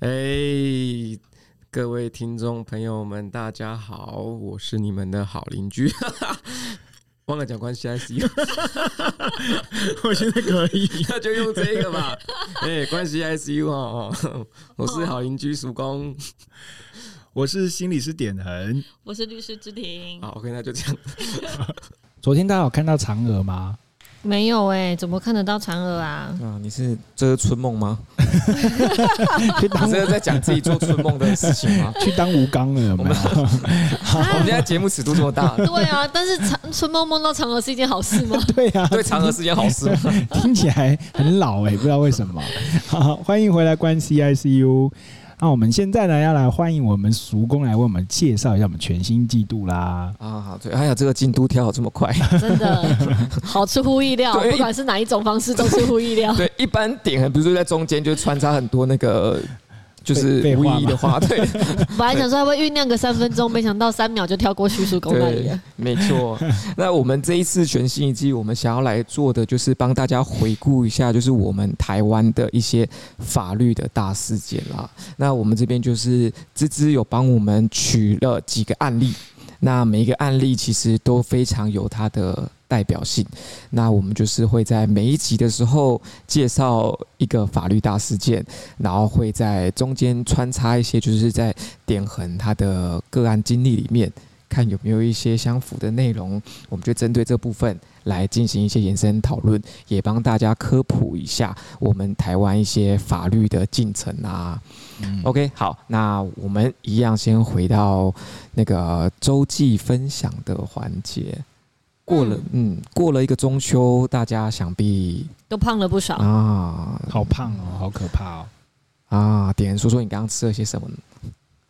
哎，各位听众朋友们，大家好，我是你们的好邻居，忘了讲关系 ICU，我觉得可以，那就用这个吧。哎，关系 ICU 哦，我是好邻居曙光，我是心理师点恒，我是律师之庭。好，OK，那就这样。昨天大家有看到嫦娥吗？没有哎、欸，怎么看得到嫦娥啊？啊，你是这是春梦吗？去当这个在讲自己做春梦的事情吗？去当吴刚了有没有？我们现在节目尺度这么大。对啊，但是长春梦梦到嫦娥是一件好事吗？对啊，对嫦娥是一件好事吗？听起来很老哎、欸，不知道为什么。好，欢迎回来关系 ICU。那我们现在呢，要来欢迎我们熟工来为我们介绍一下我们全新季度啦。啊，好，对，哎呀，这个进度跳好这么快，真的 好出乎意料。不管是哪一种方式，都出乎意料。对，一般点比如说在中间就穿插很多那个。就是无意义的话，对。本来想说还会酝酿个三分钟，没想到三秒就跳过叙述公那里了。没错。那我们这一次全新一季，我们想要来做的就是帮大家回顾一下，就是我们台湾的一些法律的大事件啦。那我们这边就是芝芝有帮我们取了几个案例，那每一个案例其实都非常有它的。代表性，那我们就是会在每一集的时候介绍一个法律大事件，然后会在中间穿插一些，就是在点横他的个案经历里面，看有没有一些相符的内容，我们就针对这部分来进行一些延伸讨论，也帮大家科普一下我们台湾一些法律的进程啊。嗯、OK，好，那我们一样先回到那个周记分享的环节。过了，嗯，过了一个中秋，大家想必都胖了不少。啊，好胖哦，好可怕哦，啊，点说说你刚刚吃了些什么呢？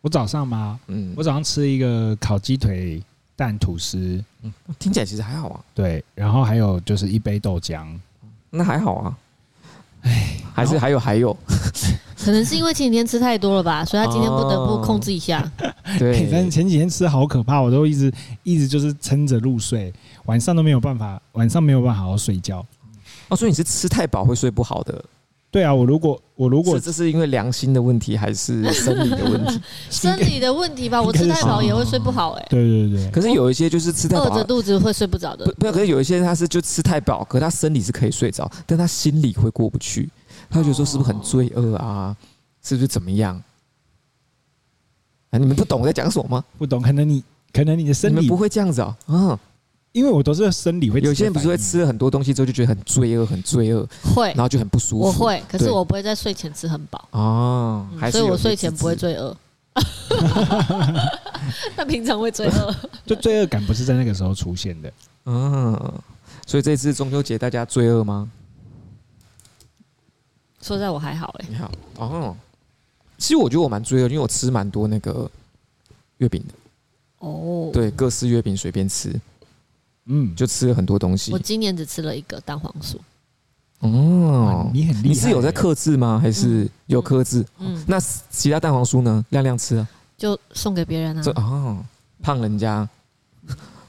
我早上吗？嗯，我早上吃一个烤鸡腿蛋吐司，嗯，听起来其实还好啊，对，然后还有就是一杯豆浆，那还好啊，哎，还是还有还有，可能是因为前几天吃太多了吧，所以他今天不得不控制一下，对，但是前几天吃好可怕，我都一直一直就是撑着入睡。晚上都没有办法，晚上没有办法好好睡觉。哦，所以你是吃太饱会睡不好的？对啊，我如果我如果这是因为良心的问题还是 生理的问题？生理的问题吧，我吃太饱也会睡不好哎、欸。对对对。可是有一些就是吃太饱，饿着肚子会睡不着的。不，不，可是有一些他是就吃太饱，可是他生理是可以睡着，但他心里会过不去。他觉得说是不是很罪恶啊？是不是怎么样？啊，你们不懂我在讲什么吗？不懂，可能你可能你的生理不会这样子啊、喔。嗯。因为我都是生理会，有些人不是会吃了很多东西之后就觉得很罪恶，很罪恶，会，然后就很不舒服。我会，可是我不会在睡前吃很饱哦、嗯，所以我睡前不会罪恶。那平常会罪恶，就罪恶感不是在那个时候出现的。嗯，所以这次中秋节大家罪恶吗？说实在我还好哎、欸，你好哦。其实我觉得我蛮追的，因为我吃蛮多那个月饼的。哦，对，各式月饼随便吃。嗯，就吃了很多东西。我今年只吃了一个蛋黄酥。哦，你很厉害。你是有在克制吗？还是有克制？嗯，那其他蛋黄酥呢？亮亮吃啊？就送给别人啊。哦，胖人家。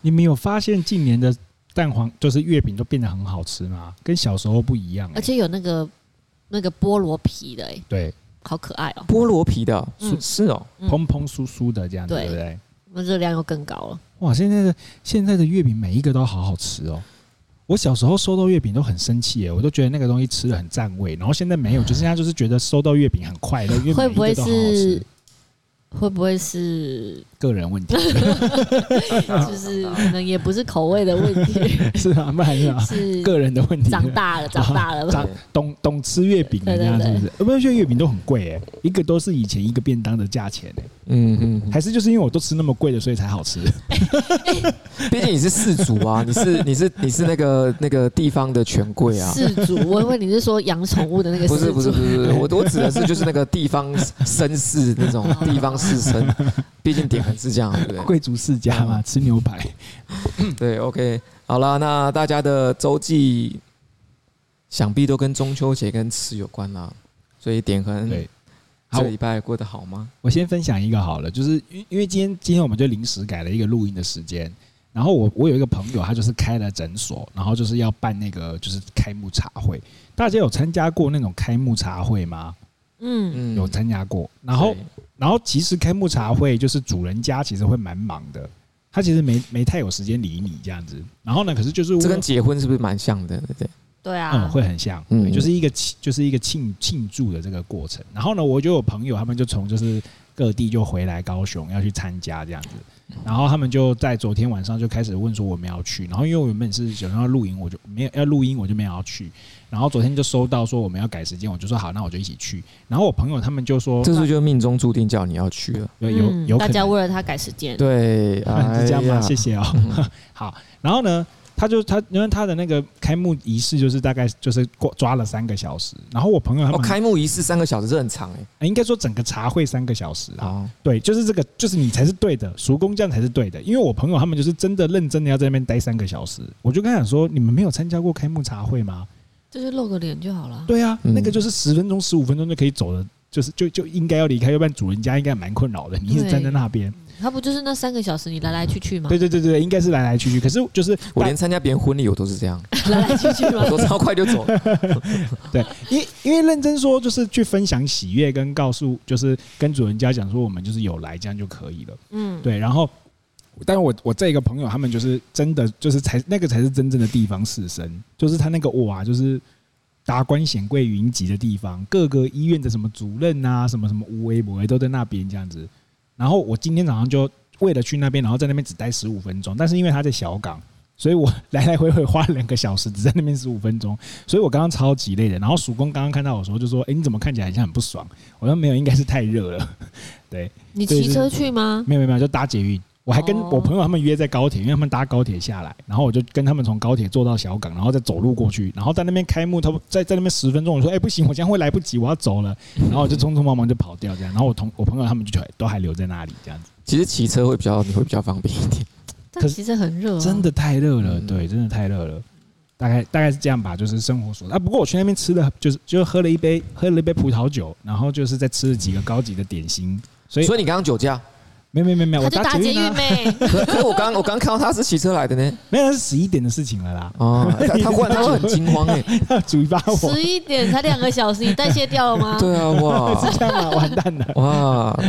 你没有发现近年的蛋黄就是月饼都变得很好吃吗？跟小时候不一样、欸。而且有那个那个菠萝皮的、欸，哎，对，好可爱哦、喔。菠萝皮的，嗯、是哦、喔，蓬蓬酥酥的这样子，对不对？那热量又更高了。哇，现在的现在的月饼每一个都好好吃哦！我小时候收到月饼都很生气耶，我都觉得那个东西吃的很占位，然后现在没有，就是现在就是觉得收到月饼很快乐，因为每一个都好好吃。会不会是？会不会是个人问题？就是可能也不是口味的问题，是啊，不然是是个人的问题。长大了，长大了，长懂懂吃月饼的这样是不是？不是，觉得月饼都很贵哎，一个都是以前一个便当的价钱哎。嗯嗯，还是就是因为我都吃那么贵的，所以才好吃。毕竟你是饲主啊，你是你是你是那个那个地方的权贵啊。饲主，我以为你是说养宠物的那个。不是不是不是，我我指的是就是那个地方绅士那种地方。世绅，毕竟点横是这样，对不对？贵族世家嘛，吃牛排。对，OK，好了，那大家的周记想必都跟中秋节跟吃有关啦，所以点横，对，这礼拜过得好吗？我先分享一个好了，就是因因为今天今天我们就临时改了一个录音的时间，然后我我有一个朋友，他就是开了诊所，然后就是要办那个就是开幕茶会，大家有参加过那种开幕茶会吗？嗯，有参加过。然后，然后其实开幕茶会就是主人家其实会蛮忙的，他其实没没太有时间理你这样子。然后呢，可是就是这跟结婚是不是蛮像的？对对？对啊，嗯，会很像，嗯，就是一个庆，就是一个庆庆祝的这个过程。然后呢，我就有朋友，他们就从就是各地就回来高雄要去参加这样子。然后他们就在昨天晚上就开始问说我们要去。然后因为我原本是想要录音，我就没有要录音，我就没有要去。然后昨天就收到说我们要改时间，我就说好，那我就一起去。然后我朋友他们就说，这是就命中注定叫你要去了，有有有，大家为了他改时间，对，是这样吗？谢谢哦。好，然后呢？他就他，因为他的那个开幕仪式就是大概就是过抓了三个小时，然后我朋友他们、哦、开幕仪式三个小时是很长哎，应该说整个茶会三个小时啊，对，就是这个，就是你才是对的，叔公这样才是对的，因为我朋友他们就是真的认真的要在那边待三个小时，我就跟他讲说，你们没有参加过开幕茶会吗？就是露个脸就好了。对啊，那个就是十分钟、十五分钟就可以走的，就是就就应该要离开，要不然主人家应该蛮困扰的，你一直站在那边。他不就是那三个小时你来来去去吗？对对对对，应该是来来去去。可是就是我连参加别人婚礼我都是这样，来来去去吗？我都超快就走。对，因因为认真说就是去分享喜悦，跟告诉就是跟主人家讲说我们就是有来这样就可以了。嗯，对。然后，但是我我这一个朋友他们就是真的就是才那个才是真正的地方士绅，就是他那个哇就是达官显贵云集的地方，各个医院的什么主任啊，什么什么无微博都在那边这样子。然后我今天早上就为了去那边，然后在那边只待十五分钟。但是因为他在小港，所以我来来回回花了两个小时，只在那边十五分钟。所以我刚刚超级累的。然后曙光刚刚看到我说，就说：“哎，你怎么看起来好像很不爽？”我说：“没有，应该是太热了。”对，你骑车去吗？没有没有，就搭捷运。我还跟我朋友他们约在高铁，因为他们搭高铁下来，然后我就跟他们从高铁坐到小港，然后再走路过去，然后在那边开幕，他在在那边十分钟，我说哎、欸、不行，我这样会来不及，我要走了，然后我就匆匆忙忙就跑掉这样，然后我同我朋友他们就都还留在那里这样子。其实骑车会比较你会比较方便一点，但其实很热、啊，真的太热了，对，真的太热了，大概大概是这样吧，就是生活所啊。不过我去那边吃的就是就喝了一杯喝了一杯葡萄酒，然后就是在吃了几个高级的点心，所以所以你刚刚酒驾。没没没没，我搭捷运没。可是我刚我刚看到他是骑车来的呢，没有，是十一点的事情了啦。哦，他他忽然他会很惊慌哎，主发我。十一点才两个小时，你代谢掉了吗？对啊，哇，是这样啊，完蛋了，哇，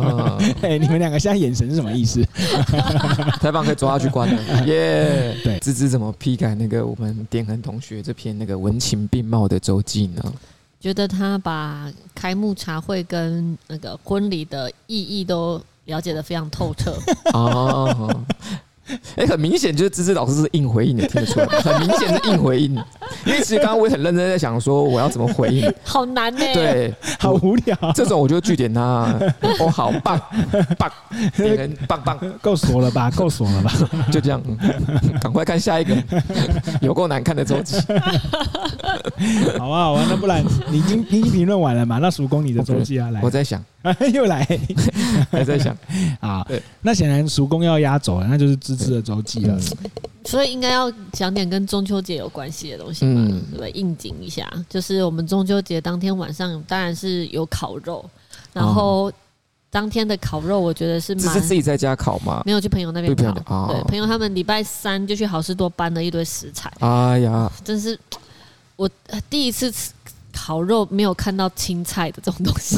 哎，你们两个现在眼神是什么意思？太棒可以抓他去关了，耶。对，芝芝怎么批改那个我们点恒同学这篇那个文情并茂的周记呢？觉得他把开幕茶会跟那个婚礼的意义都。了解的非常透彻哦，哎、欸，很明显就是芝芝老师是硬回应的，听得出来，很明显是硬回应。因为其实刚刚我也很认真在想说我要怎么回应，好难呢、欸，对，好无聊。这种我就句点他，哦，好棒棒，棒棒，够锁了吧，够锁了吧，就这样，赶快看下一个，有够难看的周记。好啊，好啊，那不然你已经你已经评论完了嘛？那叔公你的周记啊，来，我在想。又来，还在想 啊？对，那显然叔公要压轴了，那就是芝芝的周记了。所以应该要讲点跟中秋节有关系的东西嘛，对不对？应景一下，就是我们中秋节当天晚上当然是有烤肉，然后当天的烤肉我觉得是蛮，是自己在家烤吗？没有去朋友那边烤，对，朋友他们礼拜三就去好事多搬了一堆食材。哎呀，真是我第一次吃。烤肉没有看到青菜的这种东西，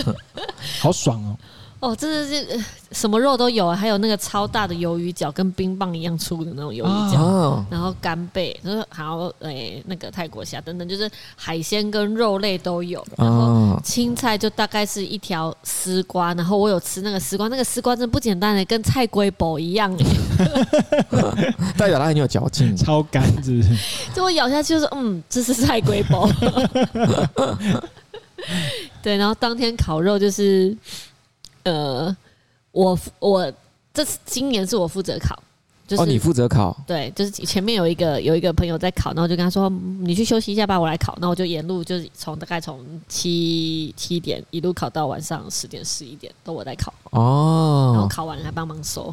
好爽哦！哦，真的是什么肉都有啊，还有那个超大的鱿鱼脚，跟冰棒一样粗的那种鱿鱼脚，啊、然后干贝，就是还有诶那个泰国虾等等，就是海鲜跟肉类都有。然后青菜就大概是一条丝瓜，然后我有吃那个丝瓜，那个丝瓜真的不简单诶，跟菜龟宝一样哎，代表它很有嚼劲，超干是不是？就我咬下去就是嗯，这是菜龟宝。对，然后当天烤肉就是。呃，我我这次今年是我负责考，就是、哦，你负责烤，对，就是前面有一个有一个朋友在烤，然后就跟他说，你去休息一下吧，我来烤。那我就沿路就是从大概从七七点一路烤到晚上十点十一点，都我在烤哦。然后烤完还帮忙收，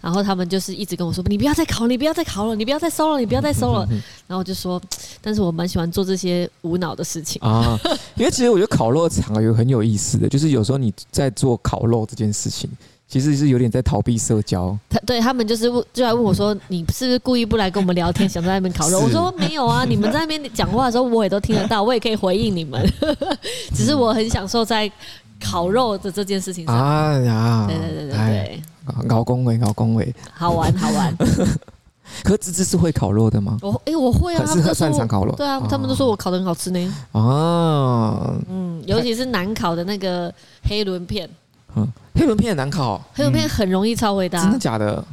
然后他们就是一直跟我说，你不要再烤，你不要再烤了，你不要再收了，你不要再收了。然后我就说，但是我蛮喜欢做这些无脑的事情啊，因为其实我觉得烤肉场有很有意思的，就是有时候你在做烤肉这件事情。其实是有点在逃避社交。他对他们就是问，就来问我说：“你是不是故意不来跟我们聊天，想在那边烤肉？”我说：“没有啊，你们在那边讲话的时候，我也都听得到，我也可以回应你们。只是我很享受在烤肉的这件事情上。”哎呀，对对对对对，搞恭维，搞恭维，好玩好玩。可芝芝是会烤肉的吗？我哎、欸，我会啊，他们擅长烤肉。对啊，他们都说我烤的很好吃呢。哦，嗯，尤其是难烤的那个黑轮片。嗯，黑轮片很难考。黑轮片很容易抄回答。真的假的？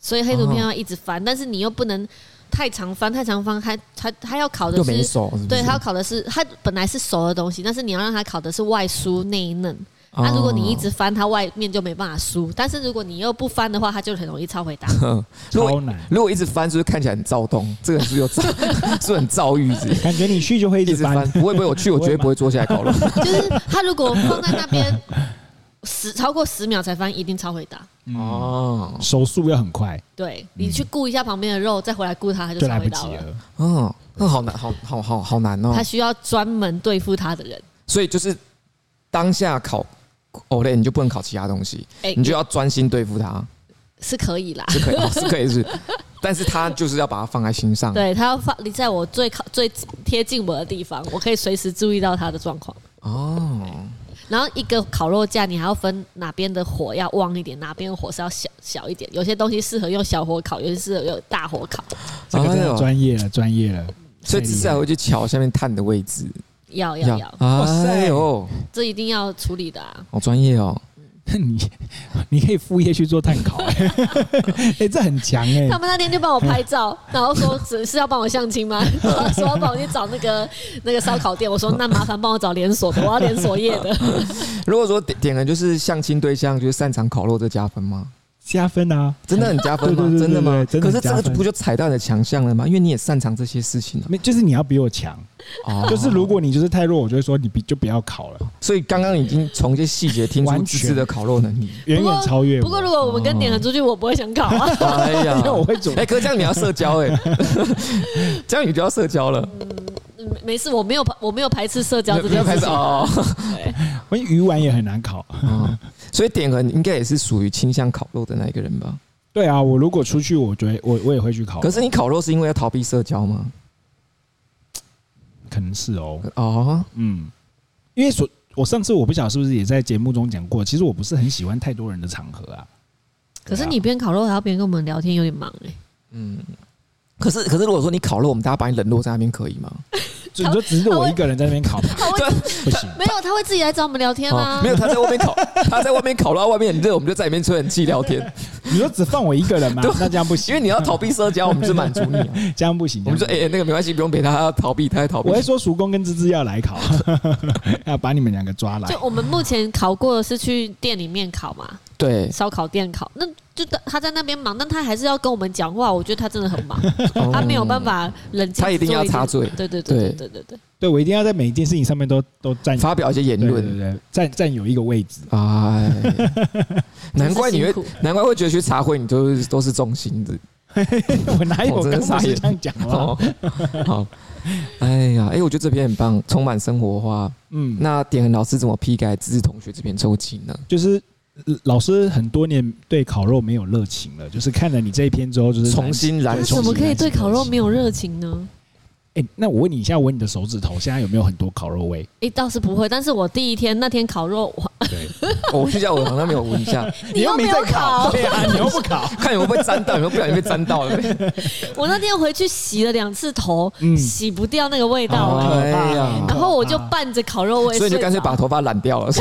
所以黑轮片要一直翻，但是你又不能太常翻，太常翻，它它它要考的是，对，他要考的是他本来是熟的东西，但是你要让他考的是外酥内嫩。那、啊、如果你一直翻，它外面就没办法酥。但是如果你又不翻的话，它就很容易超回答。超难。如果一直翻，是不是看起来很躁动？这个是有躁，是很躁郁子。感觉你去就会一直翻。直翻不会不会，我去我绝对不会坐下来烤肉。就是他如果放在那边十超过十秒才翻，一定超回答。哦，手速要很快。对，你去顾一下旁边的肉，再回来顾它，它就超回答了。嗯，那好难，好好好好难哦。他需要专门对付他的人。所以就是当下考。哦嘞，你就不能考其他东西，你就要专心对付他，是可以啦，是可以，是可以是，但是他就是要把它放在心上，对他要放你在我最靠最贴近我的地方，我可以随时注意到他的状况。哦，然后一个烤肉架，你还要分哪边的火要旺一点，哪边的火是要小小一点，有些东西适合用小火烤，有些适合用大火烤。这个真的专业了，专业了，所以只是还会去瞧下面炭的位置。要要要！哇塞哦，这一定要处理的啊！好专业哦。你 你可以副业去做碳烤，哎，这很强哎。他们那天就帮我拍照，然后说只是要帮我相亲吗？说要帮我去找那个那个烧烤店。我说那麻烦帮我找连锁的，我要连锁业的。如果说点点的就是相亲对象，就是擅长烤肉，这加分吗？加分啊，真的很加分吗？真的吗？真的可是这个不就踩到你的强项了吗？因为你也擅长这些事情了。没，就是你要比我强。哦，就是如果你就是太弱，我就会说你比就不要考了。所以刚刚已经从这些细节听出芝芝的烤肉能力远远超越。不过如果我们跟点了出去，我不会想考啊。哎呀，因为我会煮。哎，可是这样你要社交哎，这样你就要社交了。嗯，没事，我没有排，我没有排斥社交这件事情。哦，对，我鱼丸也很难烤。所以点恒应该也是属于倾向烤肉的那一个人吧？对啊，我如果出去，我觉得我我也会去烤。可是你烤肉是因为要逃避社交吗？可能是哦。哦，嗯，因为所我上次我不晓得是不是也在节目中讲过，其实我不是很喜欢太多人的场合啊。可是你边烤肉还要边跟我们聊天，有点忙哎。嗯。可是可是，如果说你烤肉，我们大家把你冷落在那边，可以吗？就你说只是我一个人在那边烤吗？对，不行。没有，他会自己来找我们聊天吗？没有，他在外面烤，他在外面烤到外面很热，我们就在里面吹冷气聊天。你说只放我一个人吗？那这样不行，因为你要逃避社交，我们是满足你。这样不行。我们说，哎，那个没关系，不用陪他，他要逃避，他要逃避。我会说，叔公跟芝芝要来考，要把你们两个抓来。就我们目前考过的是去店里面考嘛？对，烧烤店考那。就他在那边忙，但他还是要跟我们讲话。我觉得他真的很忙，他没有办法冷静。他一定要插嘴。对对对对对对对，对我一定要在每一件事情上面都都占发表一些言论，对对对，占占有一个位置。哎，难怪你会，难怪会觉得去茶会你都是都是中心的。我哪有跟傻爷这样讲哦？好，哎呀，哎，我觉得这篇很棒，充满生活化。嗯，那点恒老师怎么批改芝芝同学这篇周记呢？就是。老师很多年对烤肉没有热情了，就是看了你这一篇之后，就是重新燃。怎么可以对烤肉没有热情呢？哎，那我问你一下，闻你的手指头，现在有没有很多烤肉味？哎，倒是不会，但是我第一天那天烤肉，对，我去叫我好像没有闻一下，你又没在烤，对啊，你又不烤，看有没有被沾到，有没有不小心被沾到了。我那天回去洗了两次头，洗不掉那个味道，哎呀，然后我就伴着烤肉味，所以就干脆把头发染掉了。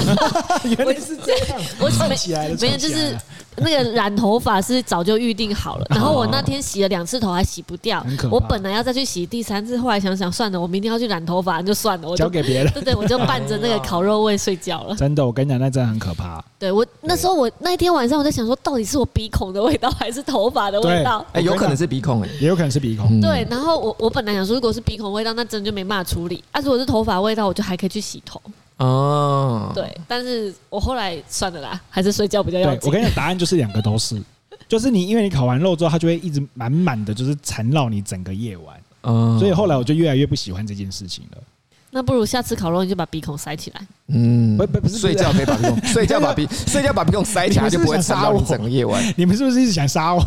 原来是这样，我没起来了，没有就是。那个染头发是早就预定好了，然后我那天洗了两次头还洗不掉，我本来要再去洗第三次，后来想想算了，我明天要去染头发就算了，我 交给别人。对对，我就伴着那个烤肉味睡觉了。真的，我跟你讲，那真的很可怕。对我那时候我那一天晚上我在想说，到底是我鼻孔的味道还是头发的味道？哎，有可能是鼻孔，哎，也有可能是鼻孔。对，然后我我本来想说，如果是鼻孔味道，那真的就没办法处理；啊，如果是头发味道，我就还可以去洗头。哦，对，但是我后来算了啦，还是睡觉比较要紧。我跟你讲，答案就是两个都是，就是你因为你烤完肉之后，它就会一直满满的就是缠绕你整个夜晚。嗯，所以后来我就越来越不喜欢这件事情了。那不如下次烤肉你就把鼻孔塞起来。嗯，不不不是睡觉可以把鼻孔 睡觉把鼻睡觉把鼻孔塞起来就不会杀我整个夜晚。你们是不是一直想杀我？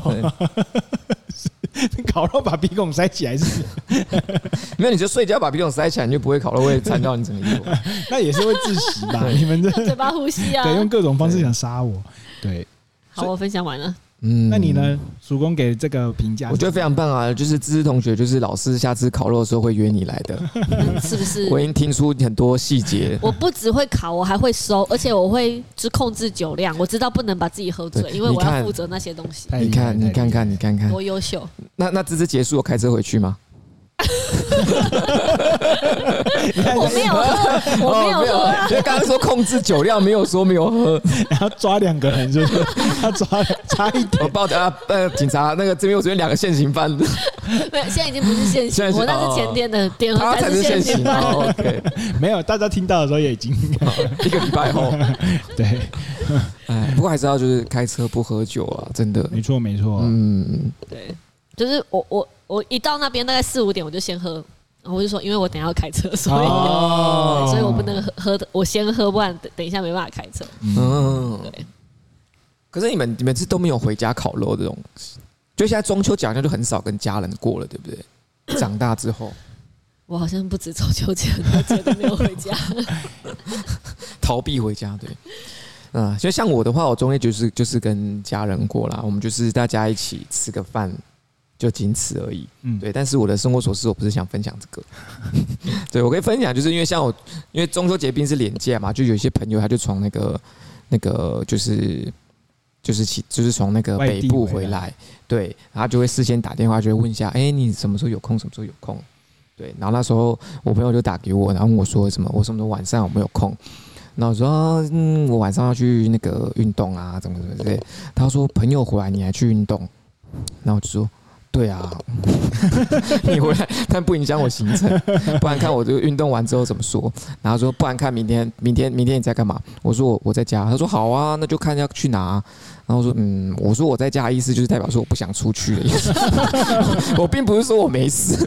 烤肉把鼻孔塞起来是？没有，你就睡觉把鼻孔塞起来，你就不会烤肉会缠到你整个衣服。那也是会窒息吧？你们这嘴巴呼吸啊？对，用各种方式想杀我。对，好，我分享完了。嗯，那你呢？主公给这个评价，我觉得非常棒啊！就是芝芝同学，就是老师下次烤肉的时候会约你来的，是不是？我已经听出很多细节。我不只会烤，我还会收，而且我会只控制酒量。我知道不能把自己喝醉，因为我要负责那些东西。你看，你看看，你看看，多优秀！那那芝芝结束，我开车回去吗？我没有喝，我没有喝、啊。因为刚刚说控制酒量，没有说没有喝，然后抓两个人，就是他抓差一点。我报的啊，呃，警察那个这边我这边两个现行犯。没有，现在已经不是现行，我那是前天的电话才是现行犯。OK，没有，大家听到的时候也已经一个礼拜后。对，哎，不过还是要就是开车不喝酒啊，真的。没错，没错。嗯，对，就是我我。我一到那边大概四五点，我就先喝，然后我就说，因为我等下要开车，所以、哦、所以我不能喝喝的，我先喝，不然等等一下没办法开车。嗯，对。可是你们你们是都没有回家烤肉这种，就现在中秋节好像就很少跟家人过了，对不对？长大之后，我好像不止中秋节，节都没有回家，逃避回家。对，嗯，所以像我的话，我中间就是就是跟家人过啦，我们就是大家一起吃个饭。就仅此而已，嗯，对。但是我的生活琐事，我不是想分享这个。对，我可以分享，就是因为像我，因为中秋节并是连假嘛，就有一些朋友他就从那个那个就是就是起就是从那个北部回来，对，然后就会事先打电话，就会问一下，哎，你什么时候有空？什么时候有空？对，然后那时候我朋友就打给我，然后问我说什么，我什么时候晚上有没有空？然后我说，嗯，我晚上要去那个运动啊，怎么怎么之类。他说朋友回来你还去运动？然后我就说。对啊，你回来，但不影响我行程。不然看我这个运动完之后怎么说？然后说，不然看明天，明天，明天你在干嘛？我说我我在家。他说好啊，那就看要去哪。然后说嗯，我说我在家意思就是代表说我不想出去的意思。我并不是说我没事，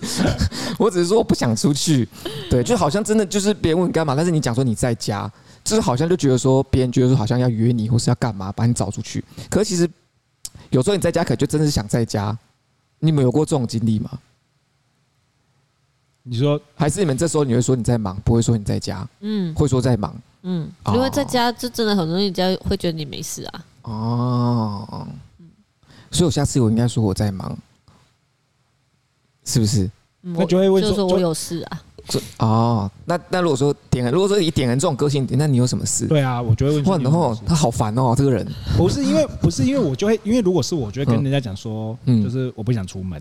我只是说我不想出去。对，就好像真的就是别人问你干嘛，但是你讲说你在家，就是好像就觉得说别人觉得说好像要约你或是要干嘛把你找出去。可是其实有时候你在家可就真的是想在家。你们有过这种经历吗？你说还是你们这时候你会说你在忙，不会说你在家？嗯，会说在忙。嗯，因为在家就真的很容易，人家会觉得你没事啊。哦，所以我下次我应该说我在忙，是不是？那就会问说，说我有事啊。哦，那那如果说点，如果说以点人这种个性，那你有什么事？对啊，我就会问说。然后他好烦哦，这个人。不是因为不是因为我就会，因为如果是我，就会跟人家讲说，嗯就是我不想出门，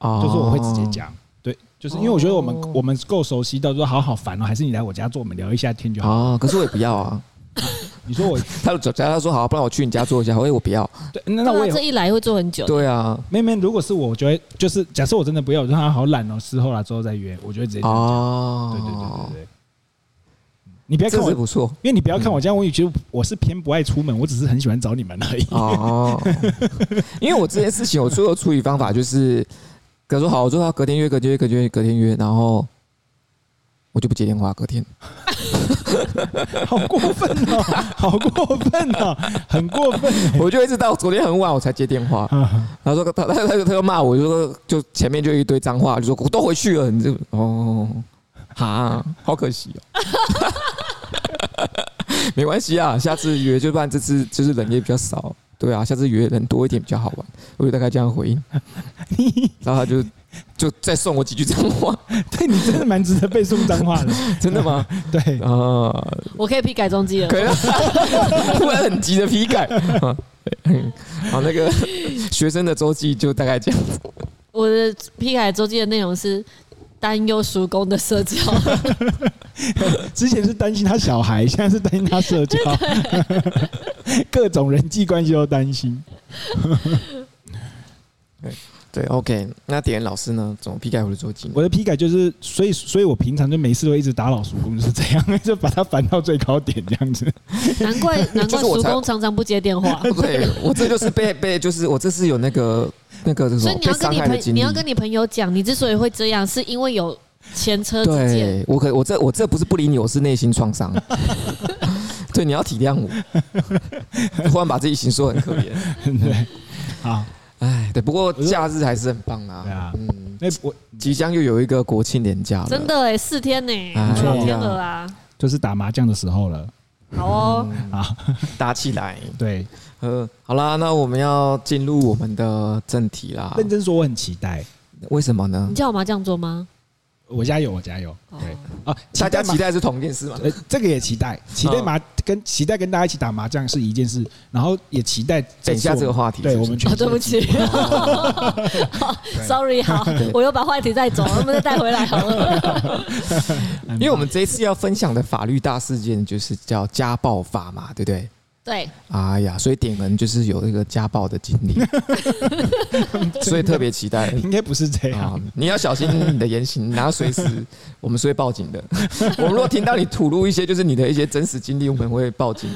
就是我会直接讲，对，就是因为我觉得我们我们够熟悉到说好好烦哦，还是你来我家坐，我们聊一下天就好。啊，可是我也不要啊。你说我，他就假他说好，不然我去你家坐一下。我我不要。对，那我这一来会坐很久。对啊，妹妹，如果是我，我就会就是假设我真的不要，我就他好懒哦，事后了之后再约，我就会直接讲。哦，对对对对对。你不要看我不错，因为你不要看我这样，我也觉得我是偏不爱出门，我只是很喜欢找你们而已。哦，因为我这件事情，我最后处理方法就是，比如说好，我说他隔天约，隔天约，隔天约，隔天约，然后我就不接电话，隔天。好过分哦！好过分哦！很过分。我就一直到昨天很晚我才接电话。他说他他他他又骂我，就说就前面就一堆脏话，就说我都回去了，你这哦，哈，好可惜哦。没关系啊，下次约就不然这次就是人也比较少。对啊，下次约人多一点比较好玩。我就大概这样回应，然后他就。就再送我几句脏话，对你真的蛮值得被送脏话的，真的吗？对。啊，我可以批改中记了，可以了，突然很急的批改。好，那个学生的周记就大概这样子。我的批改周记的内容是担忧叔公的社交，之前是担心他小孩，现在是担心他社交，各种人际关系都担心。对。，OK，那点老师呢？怎么批改我的周记？我的批改就是，所以，所以我平常就没事都一直打老叔公，就是这样，就把他烦到最高点这样子。难怪，难怪叔公常常不接电话。对，我这就是被被，就是我这是有那个那个什么。所以你要跟你朋，你要跟你朋友讲，你之所以会这样，是因为有前车之鉴。我可我这我这不是不理你，我是内心创伤。对，你要体谅我。突然把自己形容很可怜。对，好，哎，对，不过假日还是很棒啊。对啊，嗯，那我即将又有一个国庆年假了，真的哎，四天呢，四天了啊，就是打麻将的时候了。好哦，啊，打起来。对，呃，好啦，那我们要进入我们的正题啦。认真说，我很期待。为什么呢？你叫我麻将桌吗？我家有，我家有。对啊，大家期待是同一件事嘛？呃，这个也期待，期待麻跟期待跟大家一起打麻将是一件事，然后也期待等一下这个话题。对我们全，对不起，sorry，好，我又把话题带走，我们再带回来好了。因为我们这一次要分享的法律大事件就是叫家暴法嘛，对不对？对。哎呀，所以点人就是有一个家暴的经历，所以特别期待。应该不是这样，你要小心你的言行，然后随时我们是会报警的。我们如果听到你吐露一些就是你的一些真实经历，我们会报警。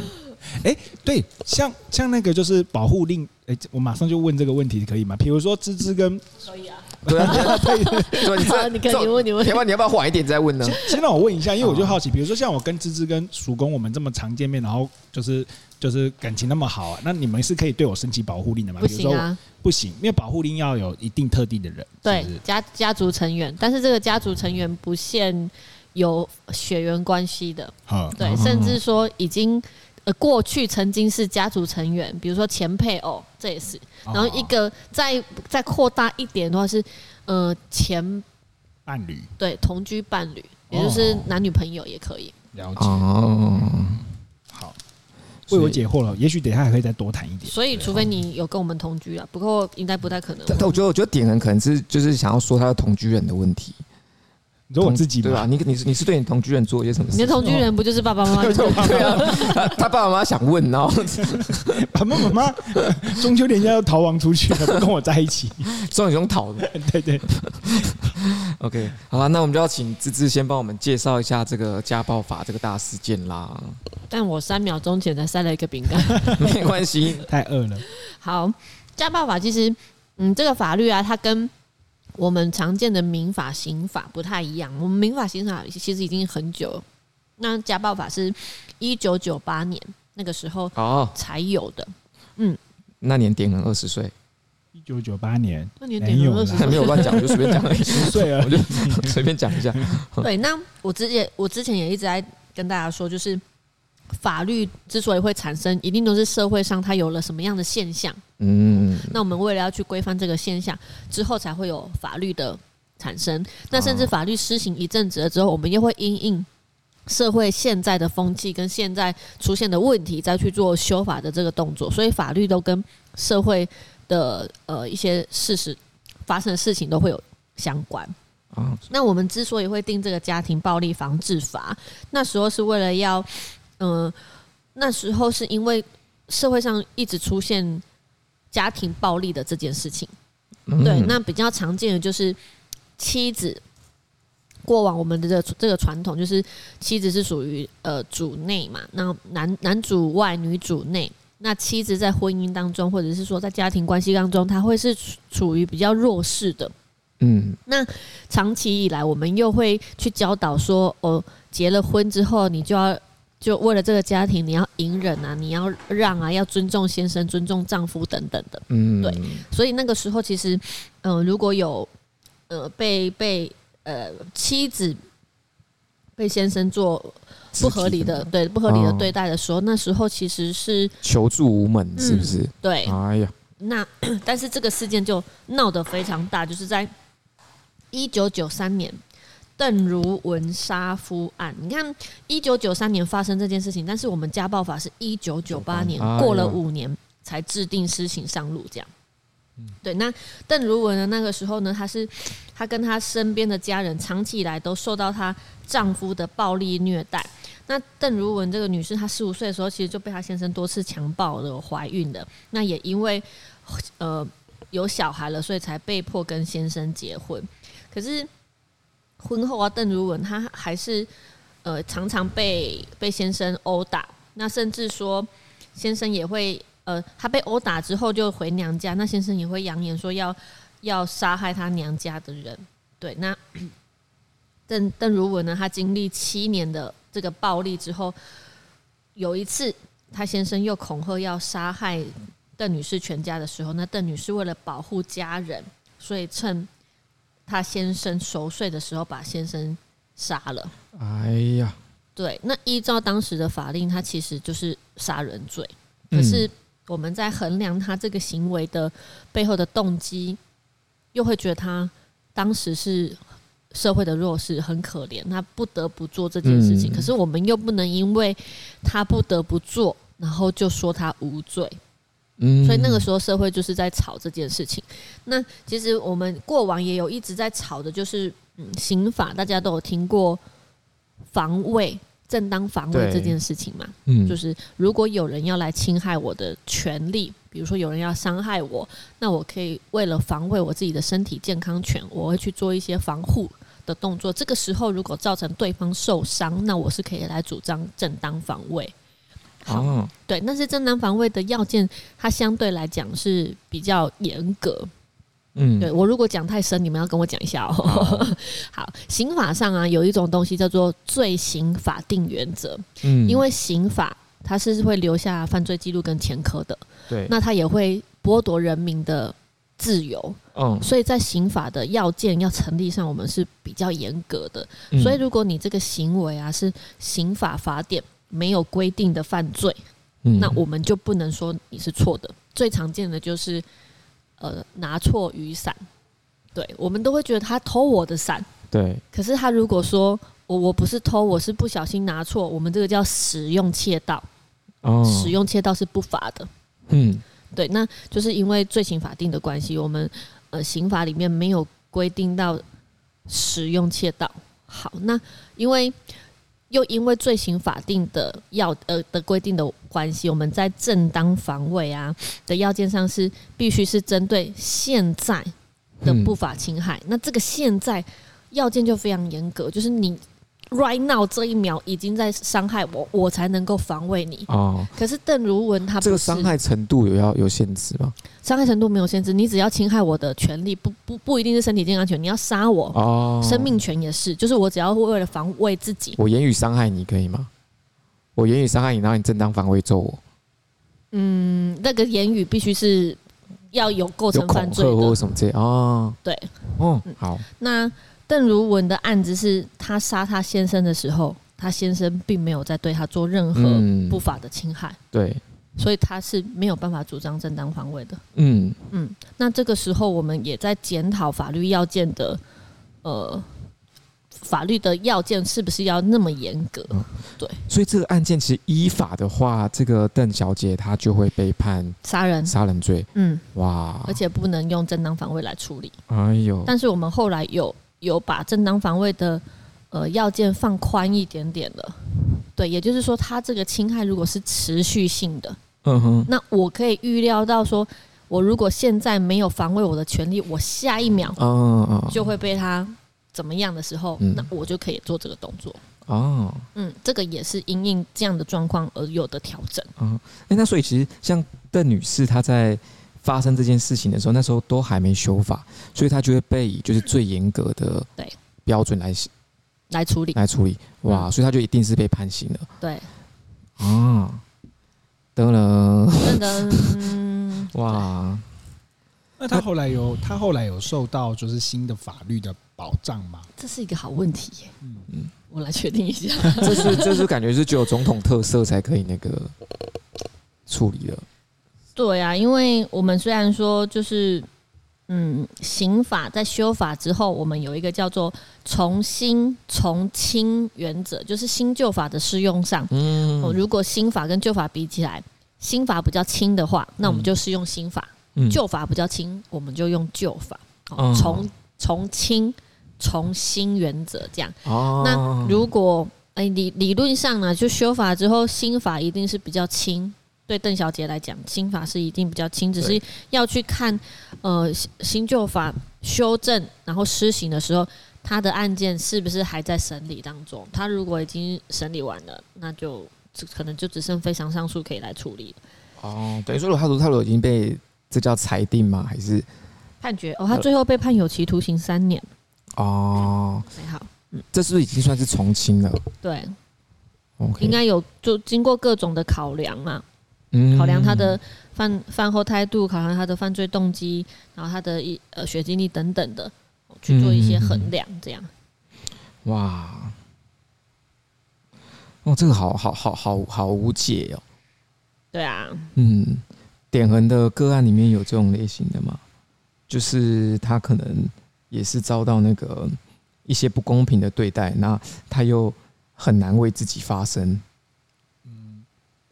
哎，对，像像那个就是保护令，哎，我马上就问这个问题可以吗？比如说芝芝跟可以啊。对啊，对，你可以问你问，要不你要不要晚一点再问呢？先让我问一下，因为我就好奇，比如说像我跟芝芝跟叔公，我们这么常见面，然后就是就是感情那么好啊，那你们是可以对我申请保护令的吗？不行啊，不行，因为保护令要有一定特定的人，对，家家族成员，但是这个家族成员不限有血缘关系的，对，甚至说已经。呃，过去曾经是家族成员，比如说前配偶，这也是。然后一个再再扩大一点的话是，呃，前伴侣，对，同居伴侣，也就是男女朋友也可以。了解。哦，好，为我解惑了。也许等一下还可以再多谈一点。所以，除非你有跟我们同居啊，不过应该不太可能。但我觉得，我觉得点人可能是就是想要说他的同居人的问题。你说我自己对吧？你你是你是对你同居人做一些什么事？你的同居人不就是爸爸妈妈？对啊，他爸爸妈妈想问，然后 爸爸妈妈中秋连假要逃亡出去了，不跟我在一起，双羽中逃的。对对。OK，好了，那我们就要请芝芝先帮我们介绍一下这个家暴法这个大事件啦。但我三秒钟前才塞了一个饼干，没关系，太饿了。好，家暴法其实，嗯，这个法律啊，它跟我们常见的民法、刑法不太一样。我们民法、刑法其实已经很久了，那家暴法是一九九八年那个时候哦才有的。嗯，那年点人二十岁，一九九八年那年点人二十岁，没有乱讲，就随便讲 十岁啊，我就随便讲一下。对，那我之前我之前也一直在跟大家说，就是。法律之所以会产生，一定都是社会上它有了什么样的现象。嗯，那我们为了要去规范这个现象，之后才会有法律的产生。那甚至法律施行一阵子了之后，我们又会因应社会现在的风气跟现在出现的问题，再去做修法的这个动作。所以法律都跟社会的呃一些事实发生的事情都会有相关。那我们之所以会定这个家庭暴力防治法，那时候是为了要。嗯、呃，那时候是因为社会上一直出现家庭暴力的这件事情，嗯、对，那比较常见的就是妻子。过往我们的这个这个传统就是妻子是属于呃主内嘛，那男男主外女主内，那妻子在婚姻当中或者是说在家庭关系当中，她会是处于比较弱势的。嗯，那长期以来我们又会去教导说，哦，结了婚之后你就要。就为了这个家庭，你要隐忍啊，你要让啊，要尊重先生、尊重丈夫等等的。嗯，对。所以那个时候，其实，嗯、呃，如果有呃被被呃妻子被先生做不合理的对不合理的对待的时候，那时候其实是求助无门，是不是？嗯、对。哎呀，那 但是这个事件就闹得非常大，就是在一九九三年。邓如文杀夫案，你看，一九九三年发生这件事情，但是我们家暴法是一九九八年过了五年才制定施行上路，这样。对，那邓如文的？那个时候呢，她是她跟她身边的家人长期以来都受到她丈夫的暴力虐待。那邓如文这个女士，她十五岁的时候，其实就被她先生多次强暴了，怀孕的。那也因为呃有小孩了，所以才被迫跟先生结婚。可是。婚后啊，邓如文她还是呃常常被被先生殴打，那甚至说先生也会呃，她被殴打之后就回娘家，那先生也会扬言说要要杀害她娘家的人。对，那邓邓如雯呢，她经历七年的这个暴力之后，有一次她先生又恐吓要杀害邓女士全家的时候，那邓女士为了保护家人，所以趁她先生熟睡的时候把先生杀了。哎呀，对，那依照当时的法令，他其实就是杀人罪。可是我们在衡量他这个行为的背后的动机，又会觉得他当时是社会的弱势，很可怜，他不得不做这件事情。可是我们又不能因为他不得不做，然后就说他无罪。嗯，所以那个时候社会就是在吵这件事情。那其实我们过往也有一直在吵的，就是嗯，刑法大家都有听过防卫。正当防卫这件事情嘛，嗯，就是如果有人要来侵害我的权利，比如说有人要伤害我，那我可以为了防卫我自己的身体健康权，我会去做一些防护的动作。这个时候如果造成对方受伤，那我是可以来主张正当防卫。好，对，但是正当防卫的要件，它相对来讲是比较严格。嗯，对，我如果讲太深，你们要跟我讲一下哦。好，好，刑法上啊有一种东西叫做罪行法定原则。嗯，因为刑法它是会留下犯罪记录跟前科的。对，那它也会剥夺人民的自由。嗯，所以在刑法的要件要成立上，我们是比较严格的。所以如果你这个行为啊是刑法法典没有规定的犯罪，那我们就不能说你是错的。最常见的就是。呃，拿错雨伞，对，我们都会觉得他偷我的伞，对。可是他如果说我我不是偷，我是不小心拿错，我们这个叫使用窃盗，哦，使用窃盗是不罚的，嗯，对。那就是因为罪行法定的关系，我们呃刑法里面没有规定到使用窃盗。好，那因为。又因为罪行法定的要呃的规定的关系，我们在正当防卫啊的要件上是必须是针对现在的不法侵害。嗯、那这个现在要件就非常严格，就是你。Right now，这一秒已经在伤害我，我才能够防卫你。哦。可是邓如雯她这个伤害程度有要有限制吗？伤害程度没有限制，你只要侵害我的权利，不不不一定是身体健康权，你要杀我，哦，生命权也是，就是我只要为了防卫自己。我言语伤害你可以吗？我言语伤害你，然后你正当防卫揍我。嗯，那个言语必须是要有构成犯罪的，或什么之类哦。对，哦，好，那。邓如文的案子是她杀她先生的时候，她先生并没有在对她做任何不法的侵害，嗯、对，所以她是没有办法主张正当防卫的。嗯嗯，那这个时候我们也在检讨法律要件的，呃，法律的要件是不是要那么严格？嗯、对，所以这个案件其实依法的话，这个邓小姐她就会被判杀人杀人罪。嗯，哇，而且不能用正当防卫来处理。哎呦，但是我们后来有。有把正当防卫的呃要件放宽一点点了，对，也就是说，他这个侵害如果是持续性的，嗯哼，那我可以预料到说，我如果现在没有防卫我的权利，我下一秒，就会被他怎么样的时候，那我就可以做这个动作。哦，嗯，这个也是因应这样的状况而有的调整。嗯，哎，那所以其实像邓女士她在。发生这件事情的时候，那时候都还没修法，所以他就会被以就是最严格的对标准来来处理来处理哇，所以他就一定是被判刑了。对，啊，得了，真的 哇！那他后来有他后来有受到就是新的法律的保障吗？这是一个好问题耶。嗯嗯，我来确定一下。这是这是感觉是只有总统特色才可以那个处理的。对啊，因为我们虽然说就是，嗯，刑法在修法之后，我们有一个叫做从新从轻原则，就是新旧法的适用上，嗯，如果新法跟旧法比起来，新法比较轻的话，那我们就适用新法；嗯、旧法比较轻，我们就用旧法。从从轻从新原则这样。哦，那如果哎理理论上呢，就修法之后，新法一定是比较轻。对邓小姐来讲，新法是一定比较轻，只是要去看，呃，新旧法修正然后施行的时候，他的案件是不是还在审理当中？他如果已经审理完了，那就可能就只剩非常上诉可以来处理。哦，等于说他说他如果已经被这叫裁定吗？还是判决？哦，他最后被判有期徒刑三年。哦，还好。嗯，这是不是已经算是从轻了？对.应该有就经过各种的考量嘛，嗯，考量他的犯犯后态度，考量他的犯罪动机，然后他的一呃学经历等等的，去做一些衡量，这样。哇，哦，这个好好好好好无解哦。对啊，嗯，典衡的个案里面有这种类型的吗？就是他可能也是遭到那个一些不公平的对待，那他又很难为自己发声。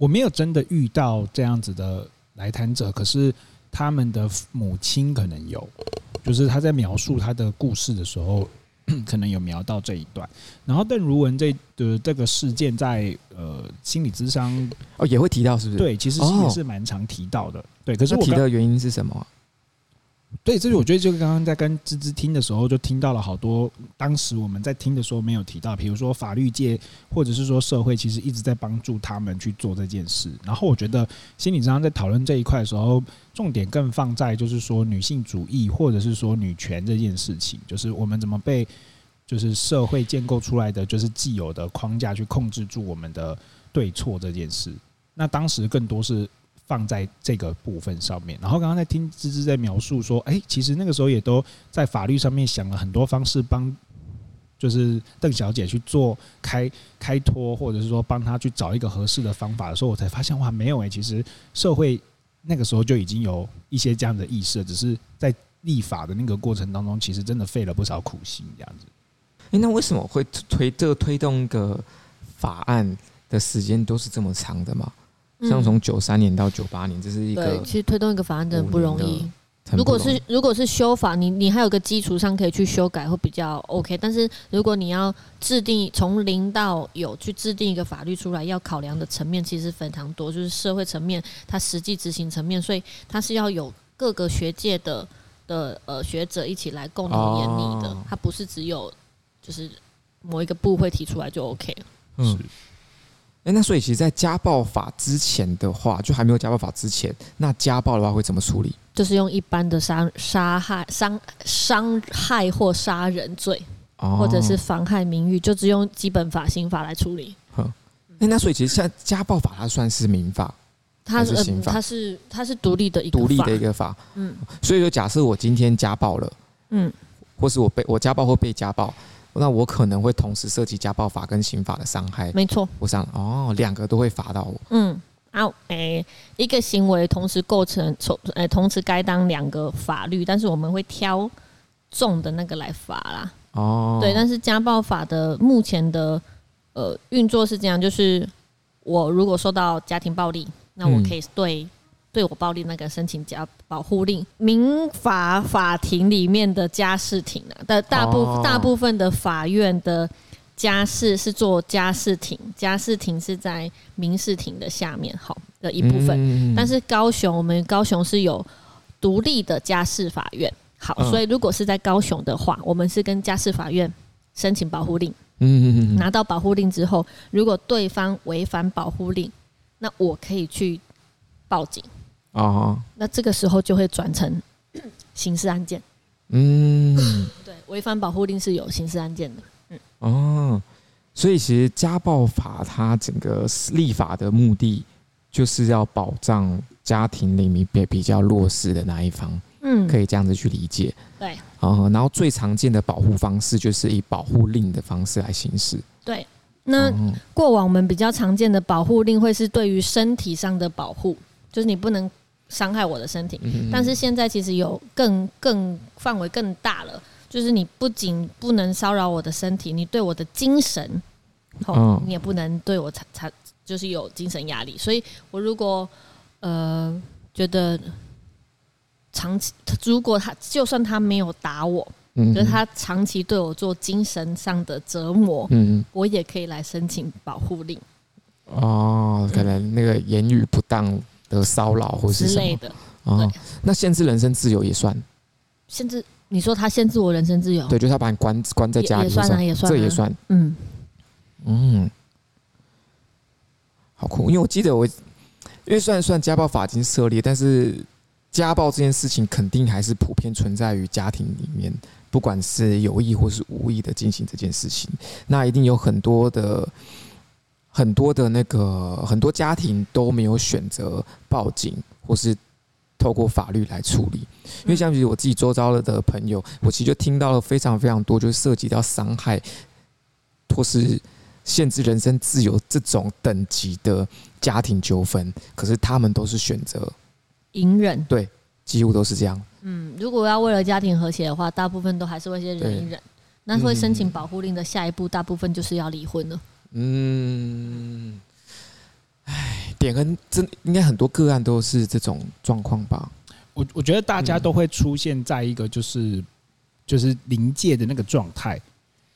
嗯，我没有真的遇到这样子的来谈者，可是他们的母亲可能有，就是他在描述他的故事的时候。可能有描到这一段，然后邓如文这的这个事件在呃心理咨商哦也会提到，是不是？对，其实也是蛮常提到的。对，可是我提的原因是什么？所以，这是我觉得就刚刚在跟芝芝听的时候，就听到了好多当时我们在听的时候没有提到，比如说法律界或者是说社会，其实一直在帮助他们去做这件事。然后我觉得心理咨商在讨论这一块的时候，重点更放在就是说女性主义或者是说女权这件事情，就是我们怎么被就是社会建构出来的就是既有的框架去控制住我们的对错这件事。那当时更多是。放在这个部分上面，然后刚刚在听芝芝在描述说，哎，其实那个时候也都在法律上面想了很多方式帮，就是邓小姐去做开开脱，或者是说帮她去找一个合适的方法的时候，我才发现哇，没有哎，其实社会那个时候就已经有一些这样的意识，只是在立法的那个过程当中，其实真的费了不少苦心这样子。哎，那为什么会推这个推动个法案的时间都是这么长的吗？像从九三年到九八年，这是一个对，其实推动一个法案真的不容易。如果是如果是修法，你你还有个基础上可以去修改，会比较 OK。但是如果你要制定从零到有去制定一个法律出来，要考量的层面其实非常多，就是社会层面、它实际执行层面，所以它是要有各个学界的的呃学者一起来共同研拟的，它不是只有就是某一个部会提出来就 OK。嗯。哎，那所以其实，在家暴法之前的话，就还没有家暴法之前，那家暴的话会怎么处理？就是用一般的杀杀害、伤伤害或杀人罪，哦，或者是妨害名誉，就只用基本法刑法来处理。哼，哎，那所以其实像家暴法，它算是民法，它是刑法，它是它是独立的一个独立的一个法。嗯，所以说，假设我今天家暴了，嗯，或是我被我家暴或被家暴。那我可能会同时涉及家暴法跟刑法的伤害，没错。我想哦，两个都会罚到我。嗯，啊，诶，一个行为同时构成从，诶，同时该当两个法律，但是我们会挑重的那个来罚啦。哦，对，但是家暴法的目前的呃运作是这样，就是我如果受到家庭暴力，那我可以对。对我暴力那个申请家保护令，民法法庭里面的家事庭啊，的大部、oh. 大部分的法院的家事是做家事庭，家事庭是在民事庭的下面，好的一部分。Mm. 但是高雄，我们高雄是有独立的家事法院，好，oh. 所以如果是在高雄的话，我们是跟家事法院申请保护令，嗯，拿到保护令之后，如果对方违反保护令，那我可以去报警。哦，那这个时候就会转成 刑事案件。嗯，对，违反保护令是有刑事案件的。嗯，哦，所以其实家暴法它整个立法的目的就是要保障家庭里面比比较弱势的那一方。嗯，可以这样子去理解。对，然后最常见的保护方式就是以保护令的方式来行事。对，那过往我们比较常见的保护令会是对于身体上的保护，就是你不能。伤害我的身体，但是现在其实有更更范围更大了，就是你不仅不能骚扰我的身体，你对我的精神，哦，你也不能对我产产就是有精神压力。所以我如果呃觉得长期，如果他就算他没有打我，就是他长期对我做精神上的折磨，嗯，我也可以来申请保护令。哦，可能那个言语不当。的骚扰或是之类的啊，那限制人身自由也算。限制？你说他限制我人身自由？对，就是他把你关关在家里，也算啊，也算，这也算。嗯嗯，好酷！因为我记得我，因为虽然算家暴法已经设立，但是家暴这件事情肯定还是普遍存在于家庭里面不管是有意或是无意的进行这件事情，那一定有很多的很多的那个很多家庭都没有选择报警或是透过法律来处理，因为像比如我自己周遭的朋友，我其实就听到了非常非常多，就是涉及到伤害或是限制人身自由这种等级的家庭纠纷，可是他们都是选择隐忍，对，几乎都是这样。嗯，如果要为了家庭和谐的话，大部分都还是会先忍一忍。那会申请保护令的下一步，大部分就是要离婚了。嗯，哎，点跟真应该很多个案都是这种状况吧？我我觉得大家都会出现在一个就是就是临界的那个状态，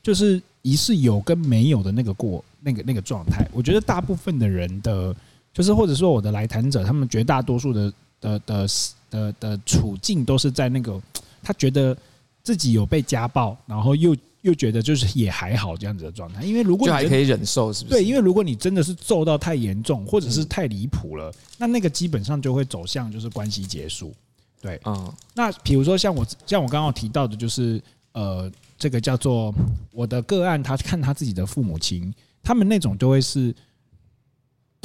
就是疑似有跟没有的那个过那个那个状态。我觉得大部分的人的，就是或者说我的来谈者，他们绝大多数的的的。的的处境都是在那个，他觉得自己有被家暴，然后又又觉得就是也还好这样子的状态。因为如果你还可以忍受，是不是？对，因为如果你真的是揍到太严重，或者是太离谱了，那那个基本上就会走向就是关系结束。对，嗯。那比如说像我像我刚刚提到的，就是呃，这个叫做我的个案，他看他自己的父母亲，他们那种就会是。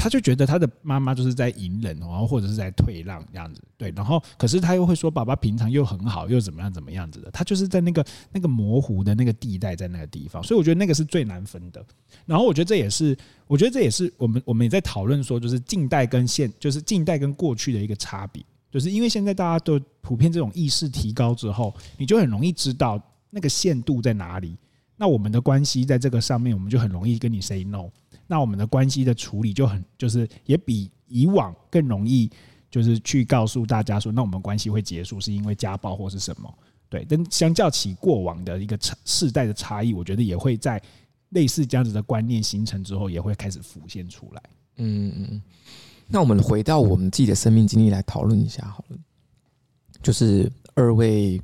他就觉得他的妈妈就是在隐忍，然后或者是在退让这样子，对，然后可是他又会说爸爸平常又很好，又怎么样怎么样子的，他就是在那个那个模糊的那个地带，在那个地方，所以我觉得那个是最难分的。然后我觉得这也是，我觉得这也是我们我们也在讨论说，就是近代跟现，就是近代跟过去的一个差别，就是因为现在大家都普遍这种意识提高之后，你就很容易知道那个限度在哪里。那我们的关系在这个上面，我们就很容易跟你 say no。那我们的关系的处理就很，就是也比以往更容易，就是去告诉大家说，那我们关系会结束是因为家暴或是什么？对，但相较起过往的一个世代的差异，我觉得也会在类似这样子的观念形成之后，也会开始浮现出来。嗯嗯，那我们回到我们自己的生命经历来讨论一下好了，就是二位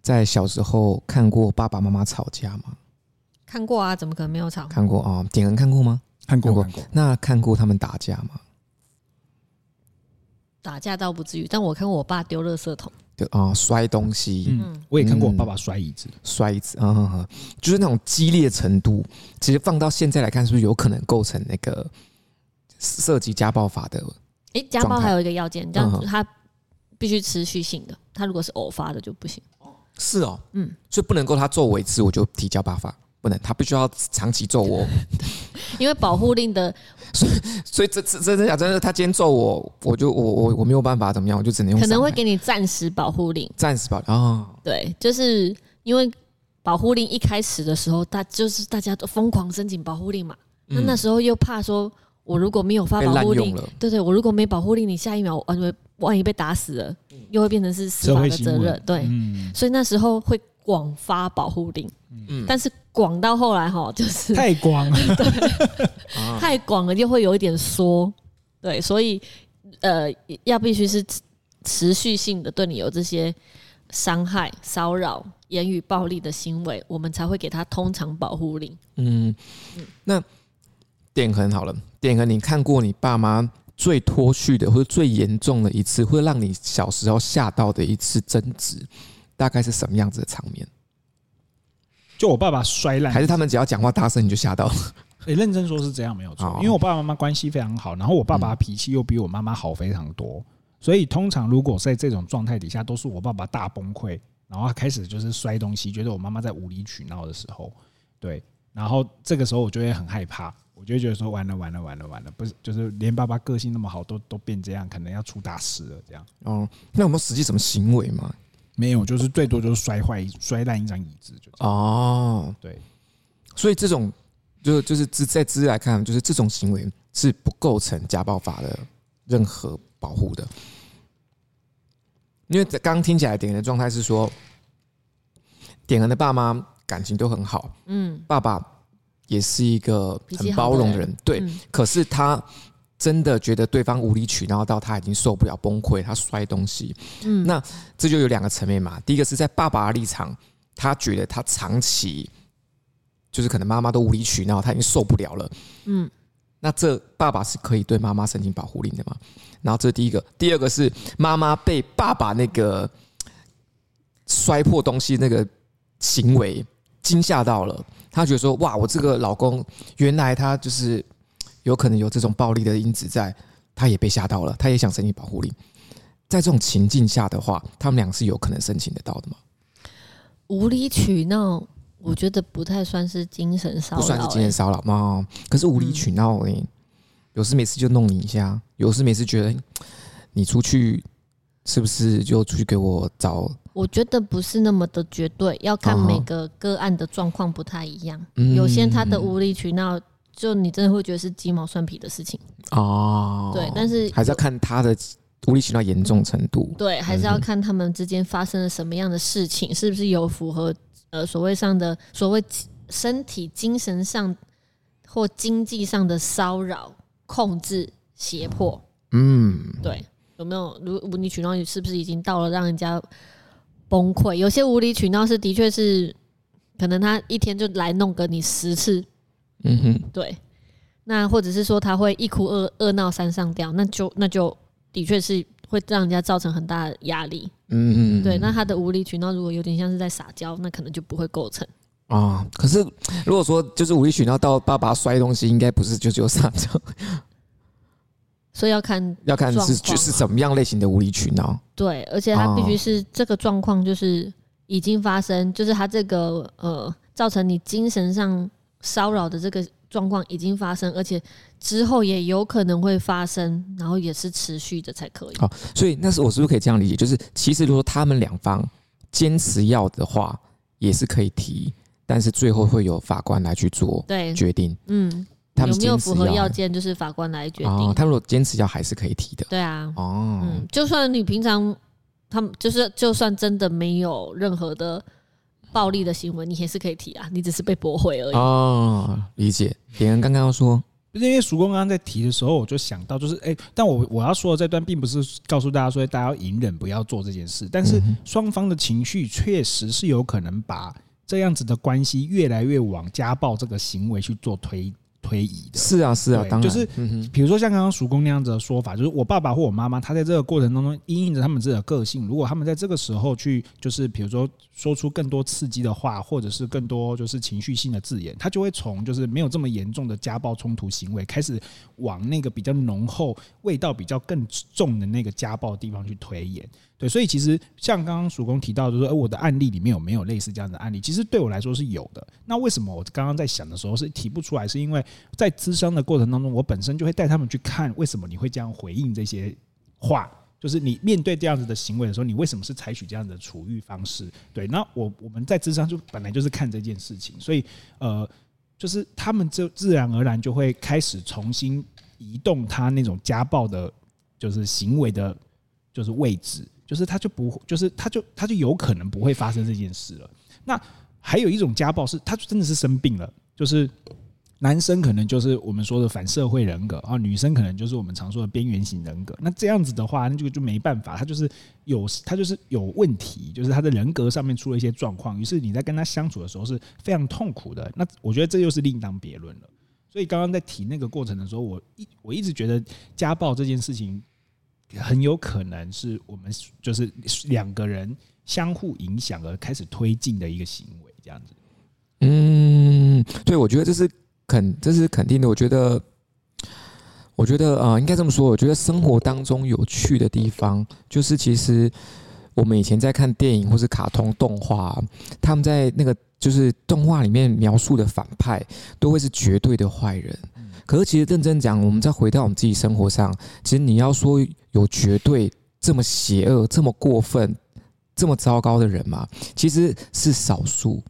在小时候看过爸爸妈妈吵架吗？看过啊，怎么可能没有吵？看过啊，点恩看过吗？看过，看过。那看过他们打架吗？打架倒不至于，但我看过我爸丢垃圾桶，对啊，摔东西。嗯，我也看过我爸爸摔椅子，摔椅子啊，就是那种激烈程度，其实放到现在来看，是不是有可能构成那个涉及家暴法的？哎，家暴还有一个要件，这样子他必须持续性的，他如果是偶发的就不行。是哦，嗯，所以不能够他做我一次我就提家暴法。不能，他必须要长期揍我，因为保护令的，所以所以这这真的假？真的，他今天揍我，我就我我我没有办法怎么样，我就只能用。可能会给你暂时保护令，暂时保啊，哦、对，就是因为保护令一开始的时候，大就是大家都疯狂申请保护令嘛，那、嗯、那时候又怕说，我如果没有发保护令，对对，我如果没保护令，你下一秒万一万一被打死了，又会变成是司法的责任，对，嗯、所以那时候会广发保护令。嗯，但是广到后来哈，就是太广。了，对，太广了就会有一点缩，对，所以呃，要必须是持续性的对你有这些伤害、骚扰、言语暴力的行为，我们才会给他通常保护令。嗯，那点很好了，点和你看过你爸妈最脱序的，或者最严重的一次，会让你小时候吓到的一次争执，大概是什么样子的场面？就我爸爸摔烂，还是他们只要讲话大声你就吓到了？诶，认真说是这样没有错，因为我爸爸妈妈关系非常好，然后我爸爸脾气又比我妈妈好非常多，所以通常如果在这种状态底下，都是我爸爸大崩溃，然后开始就是摔东西，觉得我妈妈在无理取闹的时候，对，然后这个时候我就会很害怕，我就会觉得说完了完了完了完了，不是就是连爸爸个性那么好都都变这样，可能要出大事了这样。哦，那有没有实际什么行为吗？没有，就是最多就是摔坏、摔烂一张椅子就哦，对，所以这种就就是在资来看，就是这种行为是不构成家暴法的任何保护的，因为刚刚听起来点的状态是说，点人的爸妈感情都很好，嗯，爸爸也是一个很包容的人，对，可是他。真的觉得对方无理取闹到他已经受不了崩溃，他摔东西。嗯，那这就有两个层面嘛。第一个是在爸爸的立场，他觉得他长期就是可能妈妈都无理取闹，他已经受不了了。嗯，那这爸爸是可以对妈妈申请保护令的嘛？然后这是第一个，第二个是妈妈被爸爸那个摔破东西那个行为惊吓到了，他觉得说哇，我这个老公原来他就是有可能有这种暴力的因子在，他也被吓到了，他也想申请保护令。在这种情境下的话，他们俩是有可能申请得到的吗？无理取闹，我觉得不太算是精神骚扰，不算是精神骚扰吗？可是无理取闹，哎，有事没事就弄你一下，有事没事觉得你出去是不是就出去给我找？我觉得不是那么的绝对，要看每个个案的状况不太一样。有些他的无理取闹，就你真的会觉得是鸡毛蒜皮的事情哦。对，但是还是要看他的。无理取闹严重程度，对，还是要看他们之间发生了什么样的事情，是不是有符合呃所谓上的所谓身体、精神上或经济上的骚扰、控制、胁迫？嗯，对，有没有如无理取闹，是不是已经到了让人家崩溃？有些无理取闹是的确是，可能他一天就来弄个你十次，嗯哼，对，那或者是说他会一哭二二闹三上吊，那就那就。的确是会让人家造成很大的压力，嗯嗯，对。那他的无理取闹如果有点像是在撒娇，那可能就不会构成啊。可是如果说就是无理取闹到爸爸摔东西，应该不是就只有撒娇，所以要看要看是就是怎么样类型的无理取闹。对，而且他必须是这个状况就是已经发生，就是他这个呃造成你精神上骚扰的这个。状况已经发生，而且之后也有可能会发生，然后也是持续的才可以。好，所以那是我是不是可以这样理解？就是其实如果他们两方坚持要的话，也是可以提，但是最后会有法官来去做对决定。嗯，他们有没有符合要件，就是法官来决定。哦，他如果坚持要，还是可以提的。对啊。哦。嗯，就算你平常他们就是，就算真的没有任何的。暴力的行为，你也是可以提啊，你只是被驳回而已。哦，理解。别人刚刚要说，因为曙光刚刚在提的时候，我就想到，就是哎、欸，但我我要说的这段，并不是告诉大家说大家要隐忍，不要做这件事。但是双方的情绪确实是有可能把这样子的关系越来越往家暴这个行为去做推。推移的。是啊是啊，当然。就是，比如说像刚刚叔公那样子的说法，就是我爸爸或我妈妈，他在这个过程当中因应着他们自己的个性，如果他们在这个时候去，就是比如说说出更多刺激的话，或者是更多就是情绪性的字眼，他就会从就是没有这么严重的家暴冲突行为，开始往那个比较浓厚、味道比较更重的那个家暴的地方去推演。对，所以其实像刚刚叔公提到，就是说，我的案例里面有没有类似这样的案例？其实对我来说是有的。那为什么我刚刚在想的时候是提不出来？是因为在咨商的过程当中，我本身就会带他们去看，为什么你会这样回应这些话？就是你面对这样子的行为的时候，你为什么是采取这样的处遇方式？对，那我我们在咨商就本来就是看这件事情，所以呃，就是他们就自然而然就会开始重新移动他那种家暴的，就是行为的，就是位置。就是他就不，就是他就他就有可能不会发生这件事了。那还有一种家暴是，他真的是生病了。就是男生可能就是我们说的反社会人格啊，女生可能就是我们常说的边缘型人格。那这样子的话，那就就没办法，他就是有他就是有问题，就是他的人格上面出了一些状况。于是你在跟他相处的时候是非常痛苦的。那我觉得这又是另当别论了。所以刚刚在提那个过程的时候，我一我一直觉得家暴这件事情。很有可能是我们就是两个人相互影响而开始推进的一个行为，这样子。嗯，对，我觉得这是肯，这是肯定的。我觉得，我觉得啊，应该这么说。我觉得生活当中有趣的地方，就是其实我们以前在看电影或是卡通动画，他们在那个就是动画里面描述的反派，都会是绝对的坏人。可是，其实认真讲，我们再回到我们自己生活上，其实你要说有绝对这么邪恶、这么过分、这么糟糕的人吗？其实是少数。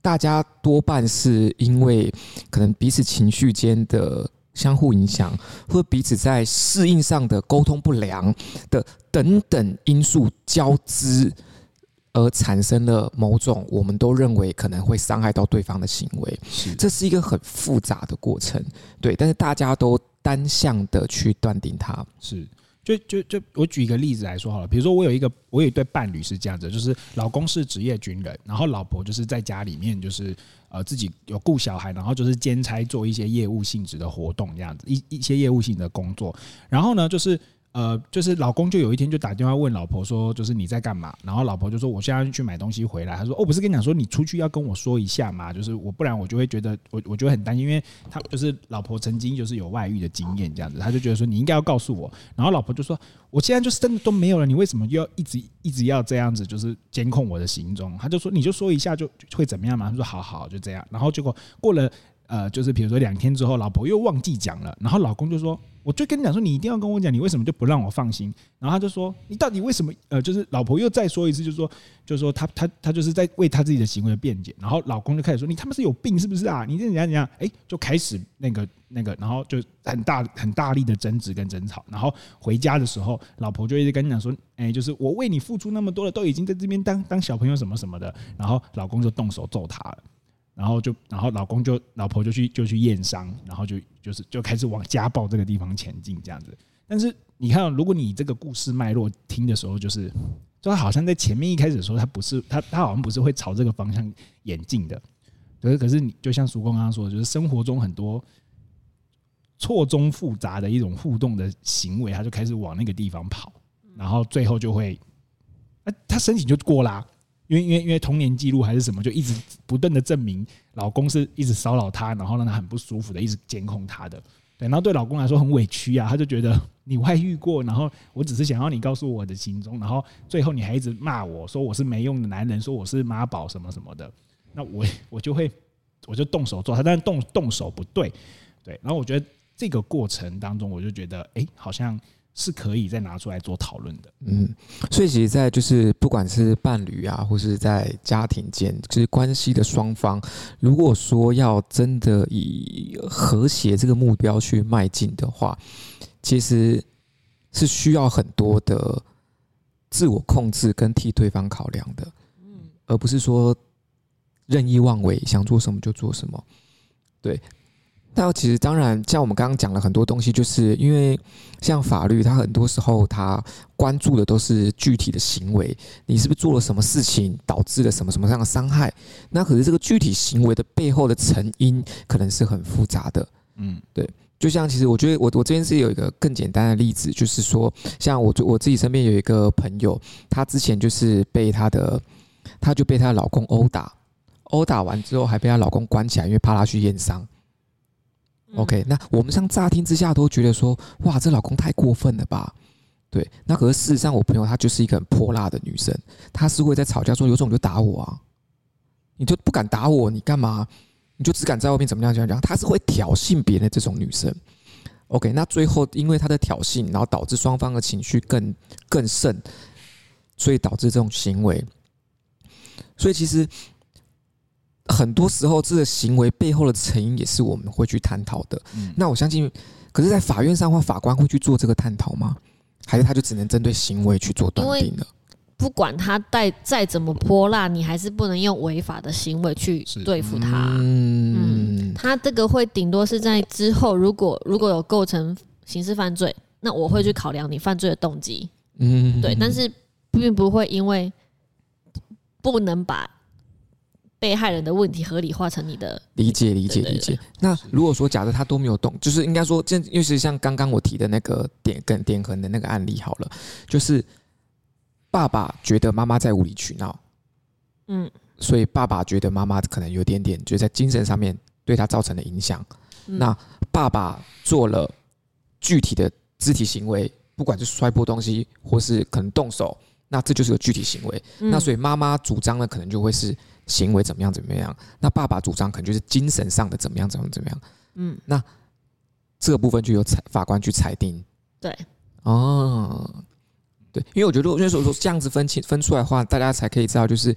大家多半是因为可能彼此情绪间的相互影响，或彼此在适应上的沟通不良的等等因素交织。而产生了某种我们都认为可能会伤害到对方的行为，是。这是一个很复杂的过程，对，但是大家都单向的去断定它，是，就就就我举一个例子来说好了，比如说我有一个我有一对伴侣是这样子，就是老公是职业军人，然后老婆就是在家里面就是呃自己有顾小孩，然后就是兼差做一些业务性质的活动这样子，一一些业务性的工作，然后呢就是。呃，就是老公就有一天就打电话问老婆说，就是你在干嘛？然后老婆就说我现在去买东西回来。他说哦，不是跟你讲说你出去要跟我说一下嘛，就是我不然我就会觉得我我就会很担心，因为他就是老婆曾经就是有外遇的经验这样子，他就觉得说你应该要告诉我。然后老婆就说我现在就是真的都没有了，你为什么要一直一直要这样子就是监控我的行踪？他就说你就说一下就会怎么样嘛？他说好好就这样。然后结果过了。呃，就是比如说两天之后，老婆又忘记讲了，然后老公就说：“我就跟你讲说，你一定要跟我讲，你为什么就不让我放心？”然后他就说：“你到底为什么？”呃，就是老婆又再说一次，就是说，就是说他他他就是在为他自己的行为辩解。然后老公就开始说：“你他妈是有病是不是啊？你这怎样怎样？”哎，就开始那个那个，然后就很大很大力的争执跟争吵。然后回家的时候，老婆就一直跟你讲说：“哎，就是我为你付出那么多了，都已经在这边当当小朋友什么什么的。”然后老公就动手揍他了。然后就，然后老公就，老婆就去就去验伤，然后就就是就开始往家暴这个地方前进这样子。但是你看，如果你这个故事脉络听的时候，就是，就他好像在前面一开始的时候，他不是他他好像不是会朝这个方向演进的。可是可是你就像叔公刚刚说的，就是生活中很多错综复杂的一种互动的行为，他就开始往那个地方跑，然后最后就会，啊，他申请就过啦。因为因为因为童年记录还是什么，就一直不断的证明老公是一直骚扰她，然后让她很不舒服的，一直监控她的。对，然后对老公来说很委屈啊，他就觉得你外遇过，然后我只是想要你告诉我的行踪，然后最后你还一直骂我说我是没用的男人，说我是妈宝什么什么的，那我我就会我就动手做他，但是动动手不对，对，然后我觉得这个过程当中，我就觉得哎、好像。是可以再拿出来做讨论的。嗯，所以其实，在就是不管是伴侣啊，或是在家庭间，就是关系的双方，如果说要真的以和谐这个目标去迈进的话，其实是需要很多的自我控制跟替对方考量的。嗯，而不是说任意妄为，想做什么就做什么。对。那其实当然，像我们刚刚讲了很多东西，就是因为像法律，它很多时候它关注的都是具体的行为，你是不是做了什么事情导致了什么什么样的伤害？那可是这个具体行为的背后的成因可能是很复杂的。嗯，对。就像其实我觉得我我这边是有一个更简单的例子，就是说，像我我自己身边有一个朋友，她之前就是被她的，她就被她老公殴打，殴打完之后还被她老公关起来，因为怕她去验伤。OK，那我们像乍听之下都觉得说，哇，这老公太过分了吧？对，那可是事实上，我朋友她就是一个很泼辣的女生，她是会在吵架说，有种就打我啊，你就不敢打我，你干嘛？你就只敢在外面怎么样怎么样？她是会挑衅别人的这种女生。OK，那最后因为她的挑衅，然后导致双方的情绪更更甚，所以导致这种行为。所以其实。很多时候，这个行为背后的成因也是我们会去探讨的。那我相信，可是，在法院上或法官会去做这个探讨吗？还是他就只能针对行为去做断定了？不管他再再怎么泼辣，你还是不能用违法的行为去对付他。嗯，他这个会顶多是在之后，如果如果有构成刑事犯罪，那我会去考量你犯罪的动机。嗯，对，但是并不会因为不能把。被害人的问题合理化成你的理解，理解，理解。那如果说假设他都没有动，就是应该说，这因为是像刚刚我提的那个点跟点横的那个案例好了，就是爸爸觉得妈妈在无理取闹，嗯，所以爸爸觉得妈妈可能有点点，就在精神上面对他造成了影响。那爸爸做了具体的肢体行为，不管是摔破东西，或是可能动手，那这就是个具体行为。那所以妈妈主张的可能就会是。行为怎么样？怎么样？那爸爸主张可能就是精神上的怎么样？怎么怎么样？嗯，那这个部分就由裁法官去裁定。对，哦，对，因为我觉得，因为说说这样子分清分出来的话，大家才可以知道，就是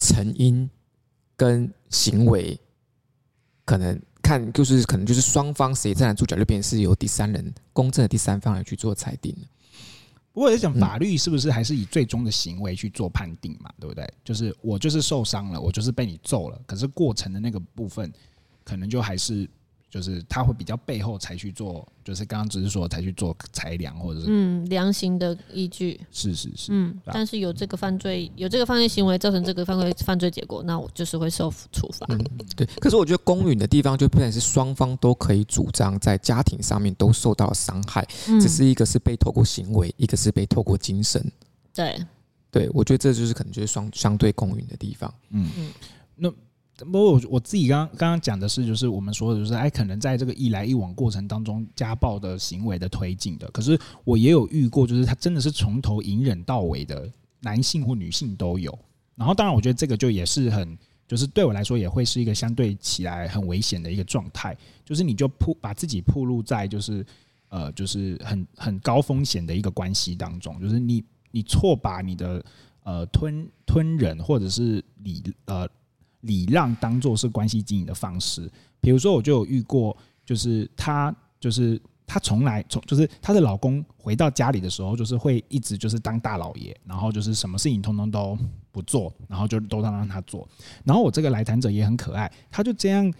成因跟行为可能看，就是可能就是双方谁站得住脚，就变成是由第三人公正的第三方来去做裁定。不过，在讲法律是不是还是以最终的行为去做判定嘛？对不对？就是我就是受伤了，我就是被你揍了，可是过程的那个部分，可能就还是就是他会比较背后才去做，就是刚刚只是说才去做裁量或者是嗯量刑的依据，是是是，嗯，但是有这个犯罪有这个犯罪行为造成这个犯罪犯罪结果，那我就是会受处罚。嗯，对。可是我觉得公允的地方就变成是双方都可以主张在家庭上面都受到了伤害，嗯，只是一个是被透过行为，一个是被透过精神。对，对，我觉得这就是可能就是双相对公允的地方。嗯嗯，那。不过我我自己刚刚刚讲的是，就是我们说的，就是哎，可能在这个一来一往过程当中，家暴的行为的推进的。可是我也有遇过，就是他真的是从头隐忍到尾的，男性或女性都有。然后当然，我觉得这个就也是很，就是对我来说也会是一个相对起来很危险的一个状态，就是你就铺把自己铺露在就是呃就是很很高风险的一个关系当中，就是你你错把你的呃吞吞忍或者是你呃。礼让当做是关系经营的方式，比如说我就有遇过，就是她就是她从来从就是她的老公回到家里的时候，就是会一直就是当大老爷，然后就是什么事情通通都不做，然后就都让让他做。然后我这个来谈者也很可爱，他就这样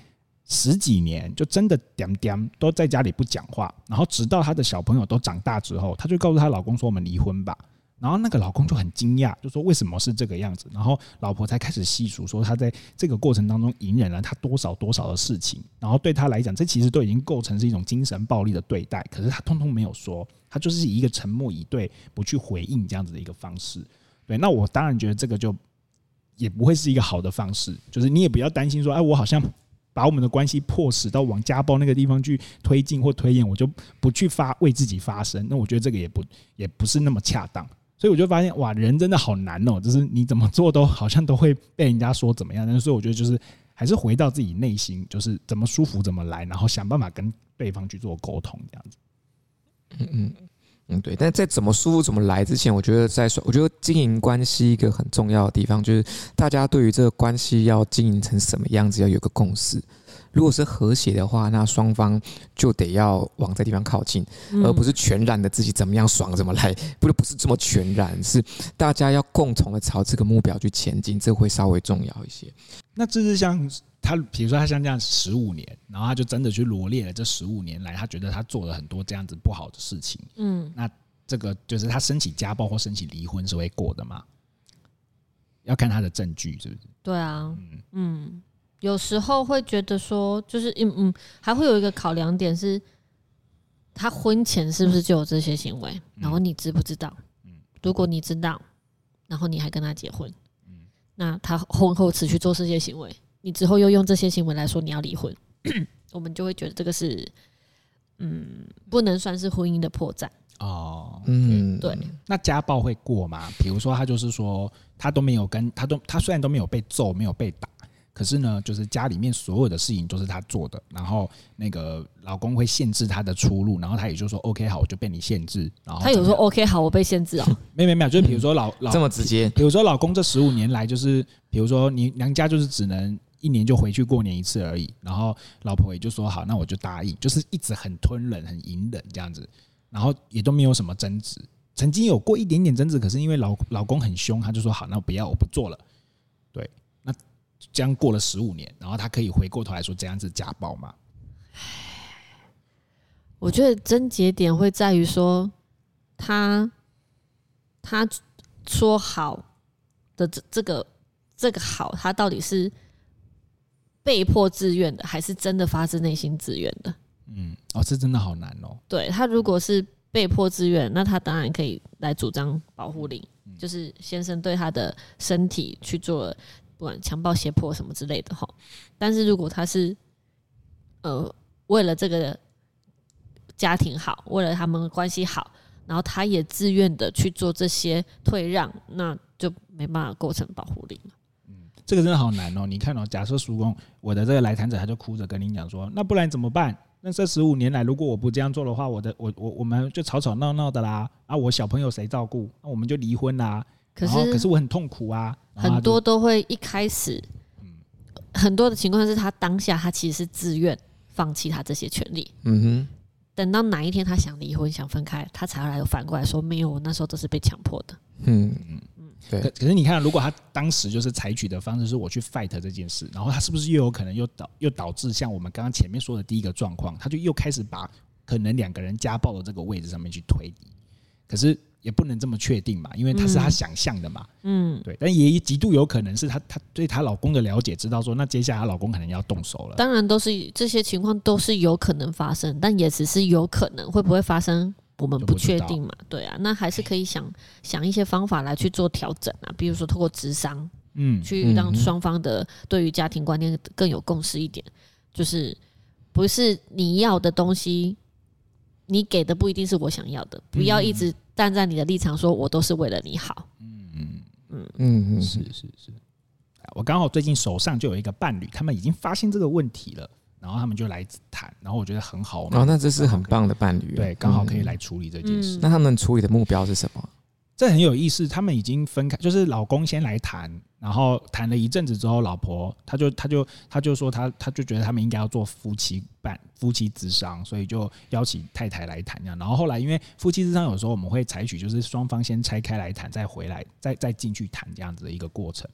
十几年，就真的点点都在家里不讲话，然后直到他的小朋友都长大之后，她就告诉她老公说：“我们离婚吧。”然后那个老公就很惊讶，就说为什么是这个样子？然后老婆才开始细数说，他在这个过程当中隐忍了他多少多少的事情。然后对他来讲，这其实都已经构成是一种精神暴力的对待。可是他通通没有说，他就是以一个沉默以对，不去回应这样子的一个方式。对，那我当然觉得这个就也不会是一个好的方式。就是你也不要担心说，哎，我好像把我们的关系迫使到往家暴那个地方去推进或推演，我就不去发为自己发声。那我觉得这个也不也不是那么恰当。所以我就发现，哇，人真的好难哦！就是你怎么做都好像都会被人家说怎么样。但是，所以我觉得就是还是回到自己内心，就是怎么舒服怎么来，然后想办法跟对方去做沟通，这样子。嗯嗯嗯，对。但在怎么舒服怎么来之前，我觉得在说，我觉得经营关系一个很重要的地方，就是大家对于这个关系要经营成什么样子，要有个共识。如果是和谐的话，那双方就得要往这地方靠近，而不是全然的自己怎么样爽怎么来，不是不是这么全然，是大家要共同的朝这个目标去前进，这会稍微重要一些。那这是像他，比如说他像这样十五年，然后他就真的去罗列了这十五年来，他觉得他做了很多这样子不好的事情。嗯，那这个就是他申请家暴或申请离婚是会过的吗？要看他的证据是不是？对啊，嗯嗯。有时候会觉得说，就是嗯嗯，还会有一个考量点是，他婚前是不是就有这些行为？然后你知不知道？如果你知道，然后你还跟他结婚，那他婚后持续做这些行为，你之后又用这些行为来说你要离婚，我们就会觉得这个是，嗯，不能算是婚姻的破绽哦。嗯，对。那家暴会过吗？比如说他就是说，他都没有跟他都，他虽然都没有被揍，没有被打。可是呢，就是家里面所有的事情都是他做的，然后那个老公会限制她的出路，然后她也就说 OK 好，我就被你限制。然后她有说 OK 好，我被限制 哦？没有没有没有，就是比如说老、嗯、老这么直接，比如说老公这十五年来就是，比如说你娘家就是只能一年就回去过年一次而已，然后老婆也就说好，那我就答应，就是一直很吞忍、很隐忍这样子，然后也都没有什么争执，曾经有过一点点争执，可是因为老老公很凶，他就说好，那我不要，我不做了。这样过了十五年，然后他可以回过头来说这样子家暴吗？我觉得症结点会在于说，他他说好的这这个这个好，他到底是被迫自愿的，还是真的发自内心自愿的？嗯，哦，这真的好难哦。对，他如果是被迫自愿，那他当然可以来主张保护令，就是先生对他的身体去做了。不管强暴、胁迫什么之类的哈，但是如果他是呃为了这个家庭好，为了他们关系好，然后他也自愿的去做这些退让，那就没办法构成保护令了。嗯，这个真的好难哦。你看哦，假设叔公，我的这个来谈者，他就哭着跟你讲说，那不然怎么办？那这十五年来，如果我不这样做的话，我的我我我们就吵吵闹闹的啦。啊，我小朋友谁照顾？那我们就离婚啦。可是可是我很痛苦啊。很多都会一开始，很多的情况是他当下他其实是自愿放弃他这些权利。嗯哼。等到哪一天他想离婚想分开，他才会来反过来说没有，我那时候都是被强迫的。嗯嗯嗯。对。可可是你看，如果他当时就是采取的方式是我去 fight 这件事，然后他是不是又有可能又导又导致像我们刚刚前面说的第一个状况，他就又开始把可能两个人家暴的这个位置上面去推移。可是也不能这么确定嘛，因为他是他想象的嘛。嗯，对。但也极度有可能是他他对她老公的了解，知道说那接下来她老公可能要动手了。当然都是这些情况都是有可能发生，但也只是有可能，会不会发生？我们不确定嘛，对啊，那还是可以想想一些方法来去做调整啊，比如说透过智商，嗯，去让双方的对于家庭观念更有共识一点，就是不是你要的东西，你给的不一定是我想要的，不要一直站在你的立场说我都是为了你好，嗯嗯嗯嗯嗯，是是是，我刚好最近手上就有一个伴侣，他们已经发现这个问题了。然后他们就来谈，然后我觉得很好。哦，那这是很棒的伴侣，对，刚好可以来处理这件事。那他们处理的目标是什么？这很有意思。他们已经分开，就是老公先来谈，然后谈了一阵子之后，老婆他就他就他就说他他就觉得他们应该要做夫妻伴夫妻咨商，所以就邀请太太来谈这样。然后后来因为夫妻咨商有时候我们会采取就是双方先拆开来谈，再回来再再进去谈这样子的一个过程。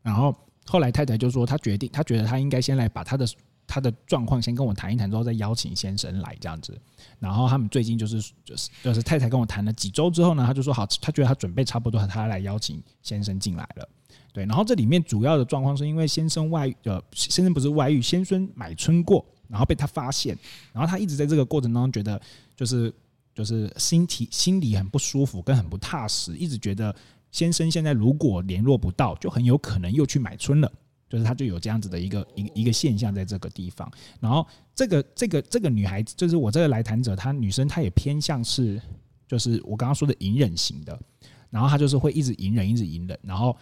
然后后来太太就说她决定，她觉得她应该先来把她的。她的状况先跟我谈一谈，之后再邀请先生来这样子。然后他们最近就是就是就是太太跟我谈了几周之后呢，他就说好，他觉得他准备差不多，他来邀请先生进来了。对，然后这里面主要的状况是因为先生外，呃，先生不是外遇，先生买春过，然后被他发现，然后他一直在这个过程当中觉得就是就是心体心里很不舒服，跟很不踏实，一直觉得先生现在如果联络不到，就很有可能又去买春了。就是他就有这样子的一个一一个现象在这个地方，然后这个这个这个女孩子，就是我这个来谈者，她女生她也偏向是，就是我刚刚说的隐忍型的，然后她就是会一直隐忍，一直隐忍，然后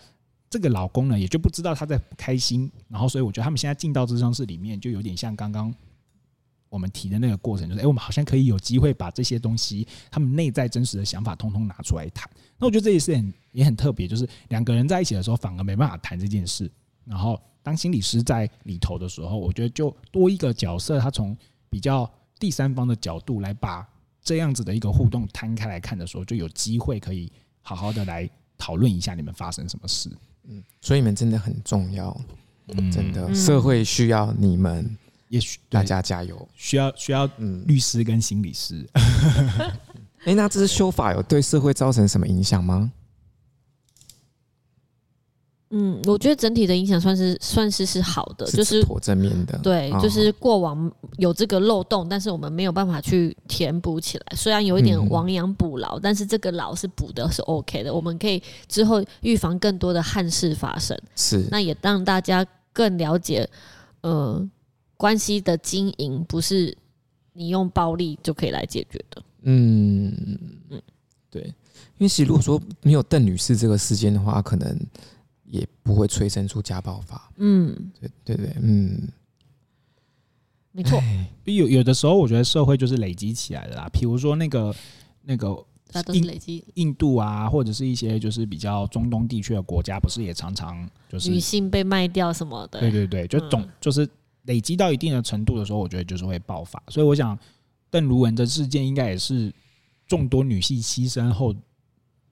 这个老公呢也就不知道他在不开心，然后所以我觉得他们现在进到咨商室里面，就有点像刚刚我们提的那个过程，就是哎，我们好像可以有机会把这些东西，他们内在真实的想法通通拿出来谈。那我觉得这也是很也很特别，就是两个人在一起的时候，反而没办法谈这件事。然后，当心理师在里头的时候，我觉得就多一个角色，他从比较第三方的角度来把这样子的一个互动摊开来看的时候，就有机会可以好好的来讨论一下你们发生什么事。嗯，所以你们真的很重要，嗯，真的，社会需要你们，也许大家加油，需要需要嗯。律师跟心理师。哎，那这是修法有对社会造成什么影响吗？嗯，我觉得整体的影响算是算是是好的，就是颇正面的。对，就是过往有这个漏洞，但是我们没有办法去填补起来。虽然有一点亡羊补牢，但是这个牢是补的是 OK 的。我们可以之后预防更多的憾事发生。是，那也让大家更了解，呃，关系的经营不是你用暴力就可以来解决的。嗯嗯，对，因为其实如果说没有邓女士这个事件的话，可能。也不会催生出家暴法。嗯，对对对，嗯，没错。有有的时候，我觉得社会就是累积起来的啦。比如说那个那个，它都是累积。印度啊，或者是一些就是比较中东地区的国家，不是也常常就是女性被卖掉什么的？对对对，就总就是累积到一定的程度的时候，我觉得就是会爆发。所以我想，邓如文的事件应该也是众多女性牺牲后。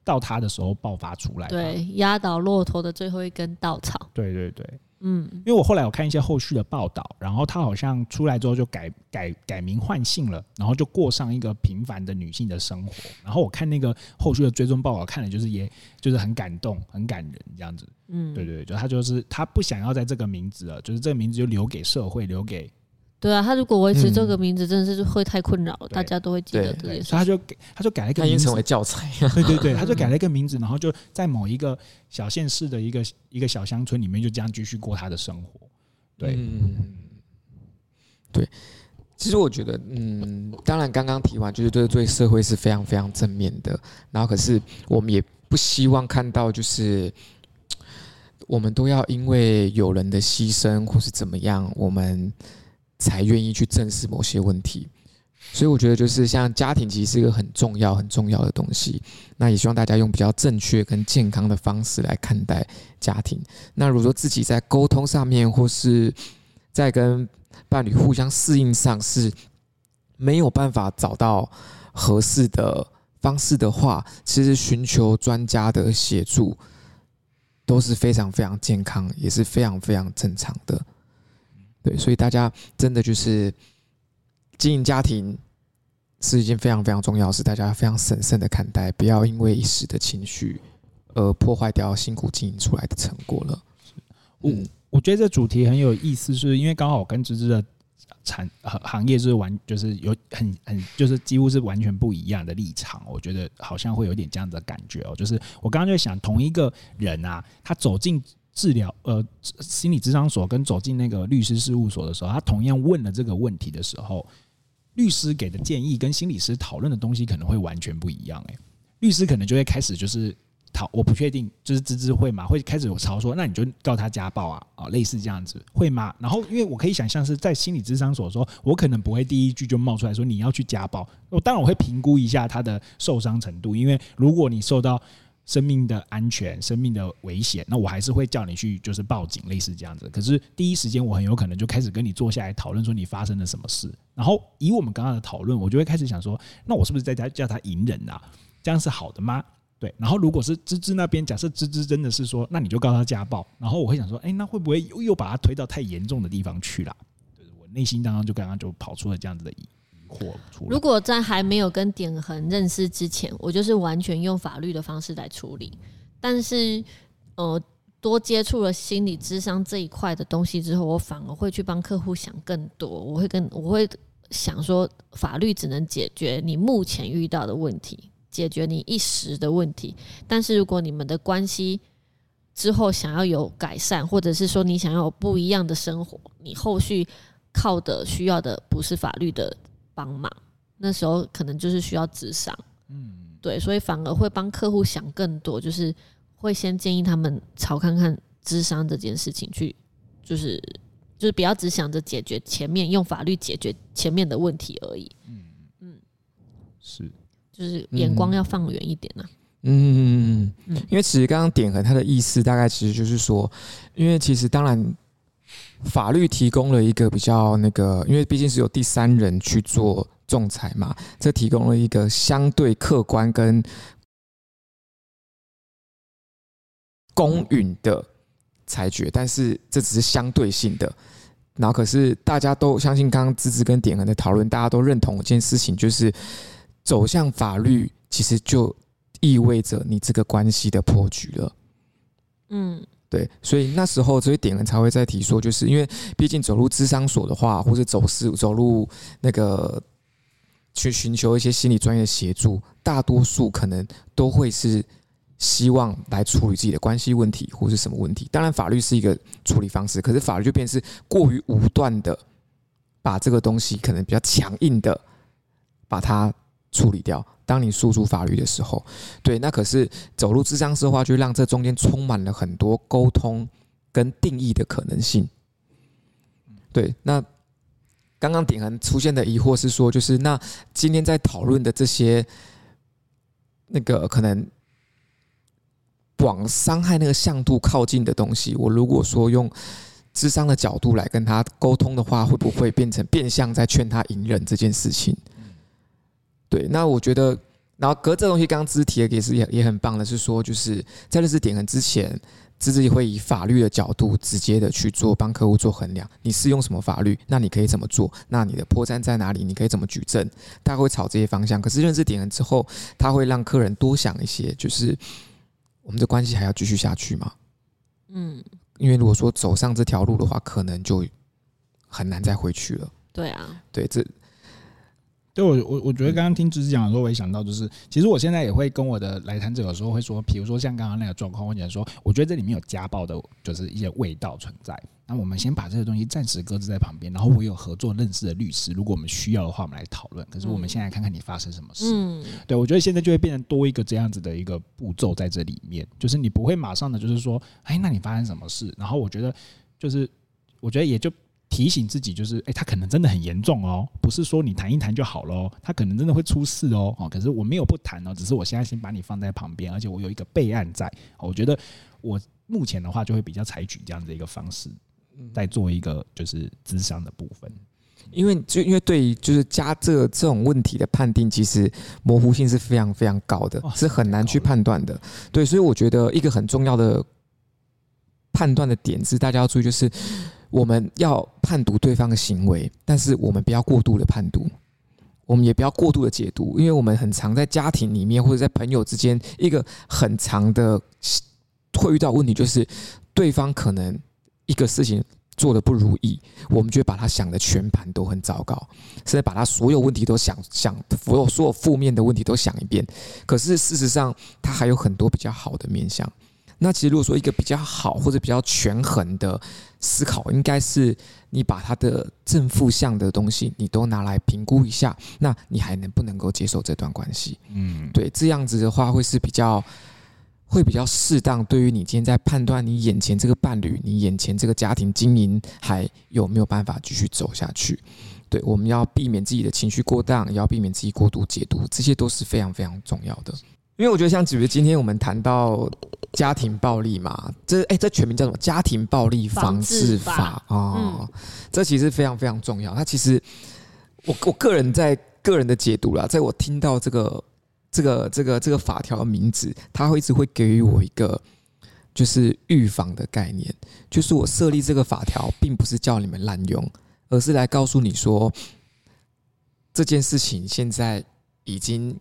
到他的时候爆发出来，对，压倒骆驼的最后一根稻草。对对对，嗯，因为我后来有看一些后续的报道，然后他好像出来之后就改改改名换姓了，然后就过上一个平凡的女性的生活。然后我看那个后续的追踪报道，看了就是也就是很感动，很感人这样子。嗯，对对对，就他就是他不想要在这个名字了，就是这个名字就留给社会，留给。对啊，他如果维持这个名字，真的是会太困扰了，大家都会记得这件事。所以他就给，他就改了一个名字，已经成为教材。对对对，他就 改了一个名字，然后就在某一个小县市的一个一个小乡村里面，就这样继续过他的生活。对，嗯，对。其实我觉得，嗯，当然刚刚提完，就是对对社会是非常非常正面的。然后，可是我们也不希望看到，就是我们都要因为有人的牺牲或是怎么样，我们。才愿意去正视某些问题，所以我觉得就是像家庭其实是一个很重要、很重要的东西。那也希望大家用比较正确跟健康的方式来看待家庭。那如果说自己在沟通上面，或是在跟伴侣互相适应上是没有办法找到合适的方式的话，其实寻求专家的协助都是非常非常健康，也是非常非常正常的。对，所以大家真的就是经营家庭是一件非常非常重要的事，大家非常审慎的看待，不要因为一时的情绪而破坏掉辛苦经营出来的成果了。嗯，我觉得这主题很有意思，是因为刚好跟芝芝的产行行业是完，就是有很很就是几乎是完全不一样的立场。我觉得好像会有点这样的感觉哦，就是我刚刚就想，同一个人啊，他走进。治疗呃，心理咨商所跟走进那个律师事务所的时候，他同样问了这个问题的时候，律师给的建议跟心理师讨论的东西可能会完全不一样。诶，律师可能就会开始就是讨，我不确定，就是芝芝会吗？会开始有吵说，那你就告他家暴啊啊，类似这样子会吗？然后因为我可以想象是在心理咨商所说，我可能不会第一句就冒出来说你要去家暴，我当然我会评估一下他的受伤程度，因为如果你受到。生命的安全、生命的危险，那我还是会叫你去，就是报警，类似这样子。可是第一时间，我很有可能就开始跟你坐下来讨论，说你发生了什么事。然后以我们刚刚的讨论，我就会开始想说，那我是不是在家叫他隐忍啊？这样是好的吗？对。然后如果是芝芝那边，假设芝芝真的是说，那你就告他家暴。然后我会想说，哎，那会不会又又把他推到太严重的地方去了？就是我内心当中就刚刚就跑出了这样子的疑。如果在还没有跟典衡认识之前，我就是完全用法律的方式来处理。但是，呃，多接触了心理智商这一块的东西之后，我反而会去帮客户想更多。我会跟我会想说，法律只能解决你目前遇到的问题，解决你一时的问题。但是如果你们的关系之后想要有改善，或者是说你想要有不一样的生活，你后续靠的需要的不是法律的。帮忙，那时候可能就是需要智商，嗯，对，所以反而会帮客户想更多，就是会先建议他们朝看看智商这件事情去，就是就是不要只想着解决前面用法律解决前面的问题而已，嗯。嗯，是，就是眼光要放远一点啊，嗯嗯嗯嗯，因为其实刚刚点和他的意思大概其实就是说，因为其实当然。法律提供了一个比较那个，因为毕竟是有第三人去做仲裁嘛，这提供了一个相对客观跟公允的裁决，但是这只是相对性的。然后，可是大家都相信，刚刚芝芝跟典衡的讨论，大家都认同一件事情，就是走向法律，其实就意味着你这个关系的破局了。嗯。对，所以那时候这些点人才会在提说，就是因为毕竟走入咨商所的话，或者走私走入那个去寻求一些心理专业的协助，大多数可能都会是希望来处理自己的关系问题或是什么问题。当然，法律是一个处理方式，可是法律就变是过于武断的，把这个东西可能比较强硬的把它处理掉。当你诉诸法律的时候，对，那可是走入智商室的话，就让这中间充满了很多沟通跟定义的可能性。对，那刚刚典衡出现的疑惑是说，就是那今天在讨论的这些那个可能往伤害那个向度靠近的东西，我如果说用智商的角度来跟他沟通的话，会不会变成变相在劝他隐忍这件事情？对，那我觉得，然后隔这东西，刚刚芝提的也是也也很棒的，是说就是在认识点衡之前，芝芝也会以法律的角度直接的去做帮客户做衡量，你适用什么法律，那你可以怎么做，那你的破绽在哪里，你可以怎么举证，他会朝这些方向。可是认识点衡之后，他会让客人多想一些，就是我们的关系还要继续下去吗？嗯，因为如果说走上这条路的话，可能就很难再回去了。对啊，对这。对，我我我觉得刚刚听芝芝讲的时候，我也想到，就是其实我现在也会跟我的来谈者有时候会说，比如说像刚刚那个状况，我讲说，我觉得这里面有家暴的，就是一些味道存在。那我们先把这个东西暂时搁置在旁边，然后我有合作认识的律师，如果我们需要的话，我们来讨论。可是我们现在看看你发生什么事。嗯，对，我觉得现在就会变成多一个这样子的一个步骤在这里面，就是你不会马上的就是说，哎，那你发生什么事？然后我觉得就是，我觉得也就。提醒自己，就是哎，他可能真的很严重哦，不是说你谈一谈就好了，他可能真的会出事哦。哦，可是我没有不谈哦，只是我现在先把你放在旁边，而且我有一个备案在。我觉得我目前的话就会比较采取这样的一个方式，在做一个就是智商的部分。因为就因为对于就是加这这种问题的判定，其实模糊性是非常非常高的，是很难去判断的。对，所以我觉得一个很重要的。判断的点是，大家要注意，就是我们要判读对方的行为，但是我们不要过度的判读，我们也不要过度的解读，因为我们很常在家庭里面或者在朋友之间，一个很长的会遇到问题，就是对方可能一个事情做得不如意，我们就会把他想的全盘都很糟糕，甚至把他所有问题都想想所有所有负面的问题都想一遍。可是事实上，他还有很多比较好的面向。那其实如果说一个比较好或者比较权衡的思考，应该是你把它的正负向的东西，你都拿来评估一下，那你还能不能够接受这段关系？嗯，对，这样子的话会是比较。会比较适当，对于你今天在判断你眼前这个伴侣、你眼前这个家庭经营还有没有办法继续走下去？对，我们要避免自己的情绪过当，也要避免自己过度解读，这些都是非常非常重要的。因为我觉得，像比如今天我们谈到家庭暴力嘛，这哎，这全名叫什么？家庭暴力防治法啊，哦嗯、这其实非常非常重要。它其实，我我个人在个人的解读啦，在我听到这个。这个这个这个法条的名字，它会一直会给予我一个就是预防的概念，就是我设立这个法条，并不是叫你们滥用，而是来告诉你说，这件事情现在已经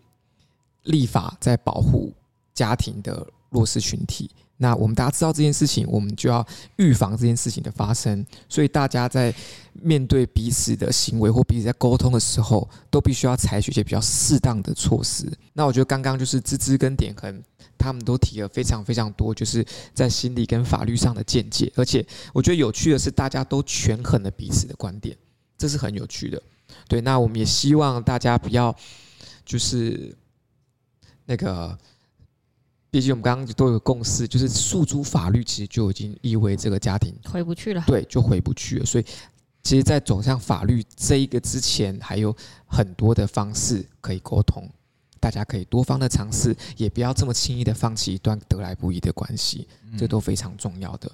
立法在保护家庭的弱势群体。那我们大家知道这件事情，我们就要预防这件事情的发生。所以大家在面对彼此的行为或彼此在沟通的时候，都必须要采取一些比较适当的措施。那我觉得刚刚就是芝芝跟典衡他们都提了非常非常多，就是在心理跟法律上的见解。而且我觉得有趣的是，大家都权衡了彼此的观点，这是很有趣的。对，那我们也希望大家不要就是那个。毕竟我们刚刚都有共识，就是诉诸法律，其实就已经意味这个家庭回不去了。对，就回不去了。所以，其实，在走向法律这一个之前，还有很多的方式可以沟通。大家可以多方的尝试，也不要这么轻易的放弃一段得来不易的关系，这都非常重要的。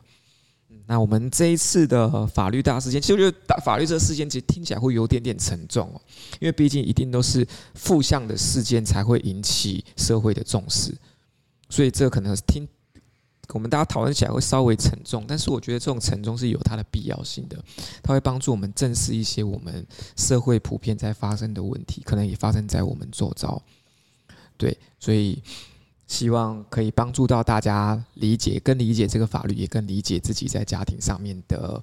那我们这一次的法律大事件，其实我觉得大法律这个事件其实听起来会有点点沉重哦，因为毕竟一定都是负向的事件才会引起社会的重视。所以这可能听我们大家讨论起来会稍微沉重，但是我觉得这种沉重是有它的必要性的，它会帮助我们正视一些我们社会普遍在发生的问题，可能也发生在我们周遭。对，所以希望可以帮助到大家理解、更理解这个法律，也更理解自己在家庭上面的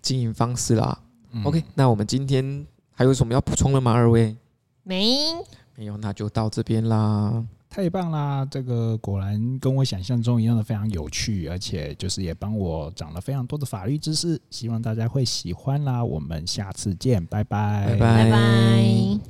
经营方式啦。嗯、OK，那我们今天还有什么要补充的吗？二位？没，没有，那就到这边啦。太棒啦！这个果然跟我想象中一样的非常有趣，而且就是也帮我长了非常多的法律知识，希望大家会喜欢啦。我们下次见，拜拜，拜拜。拜拜。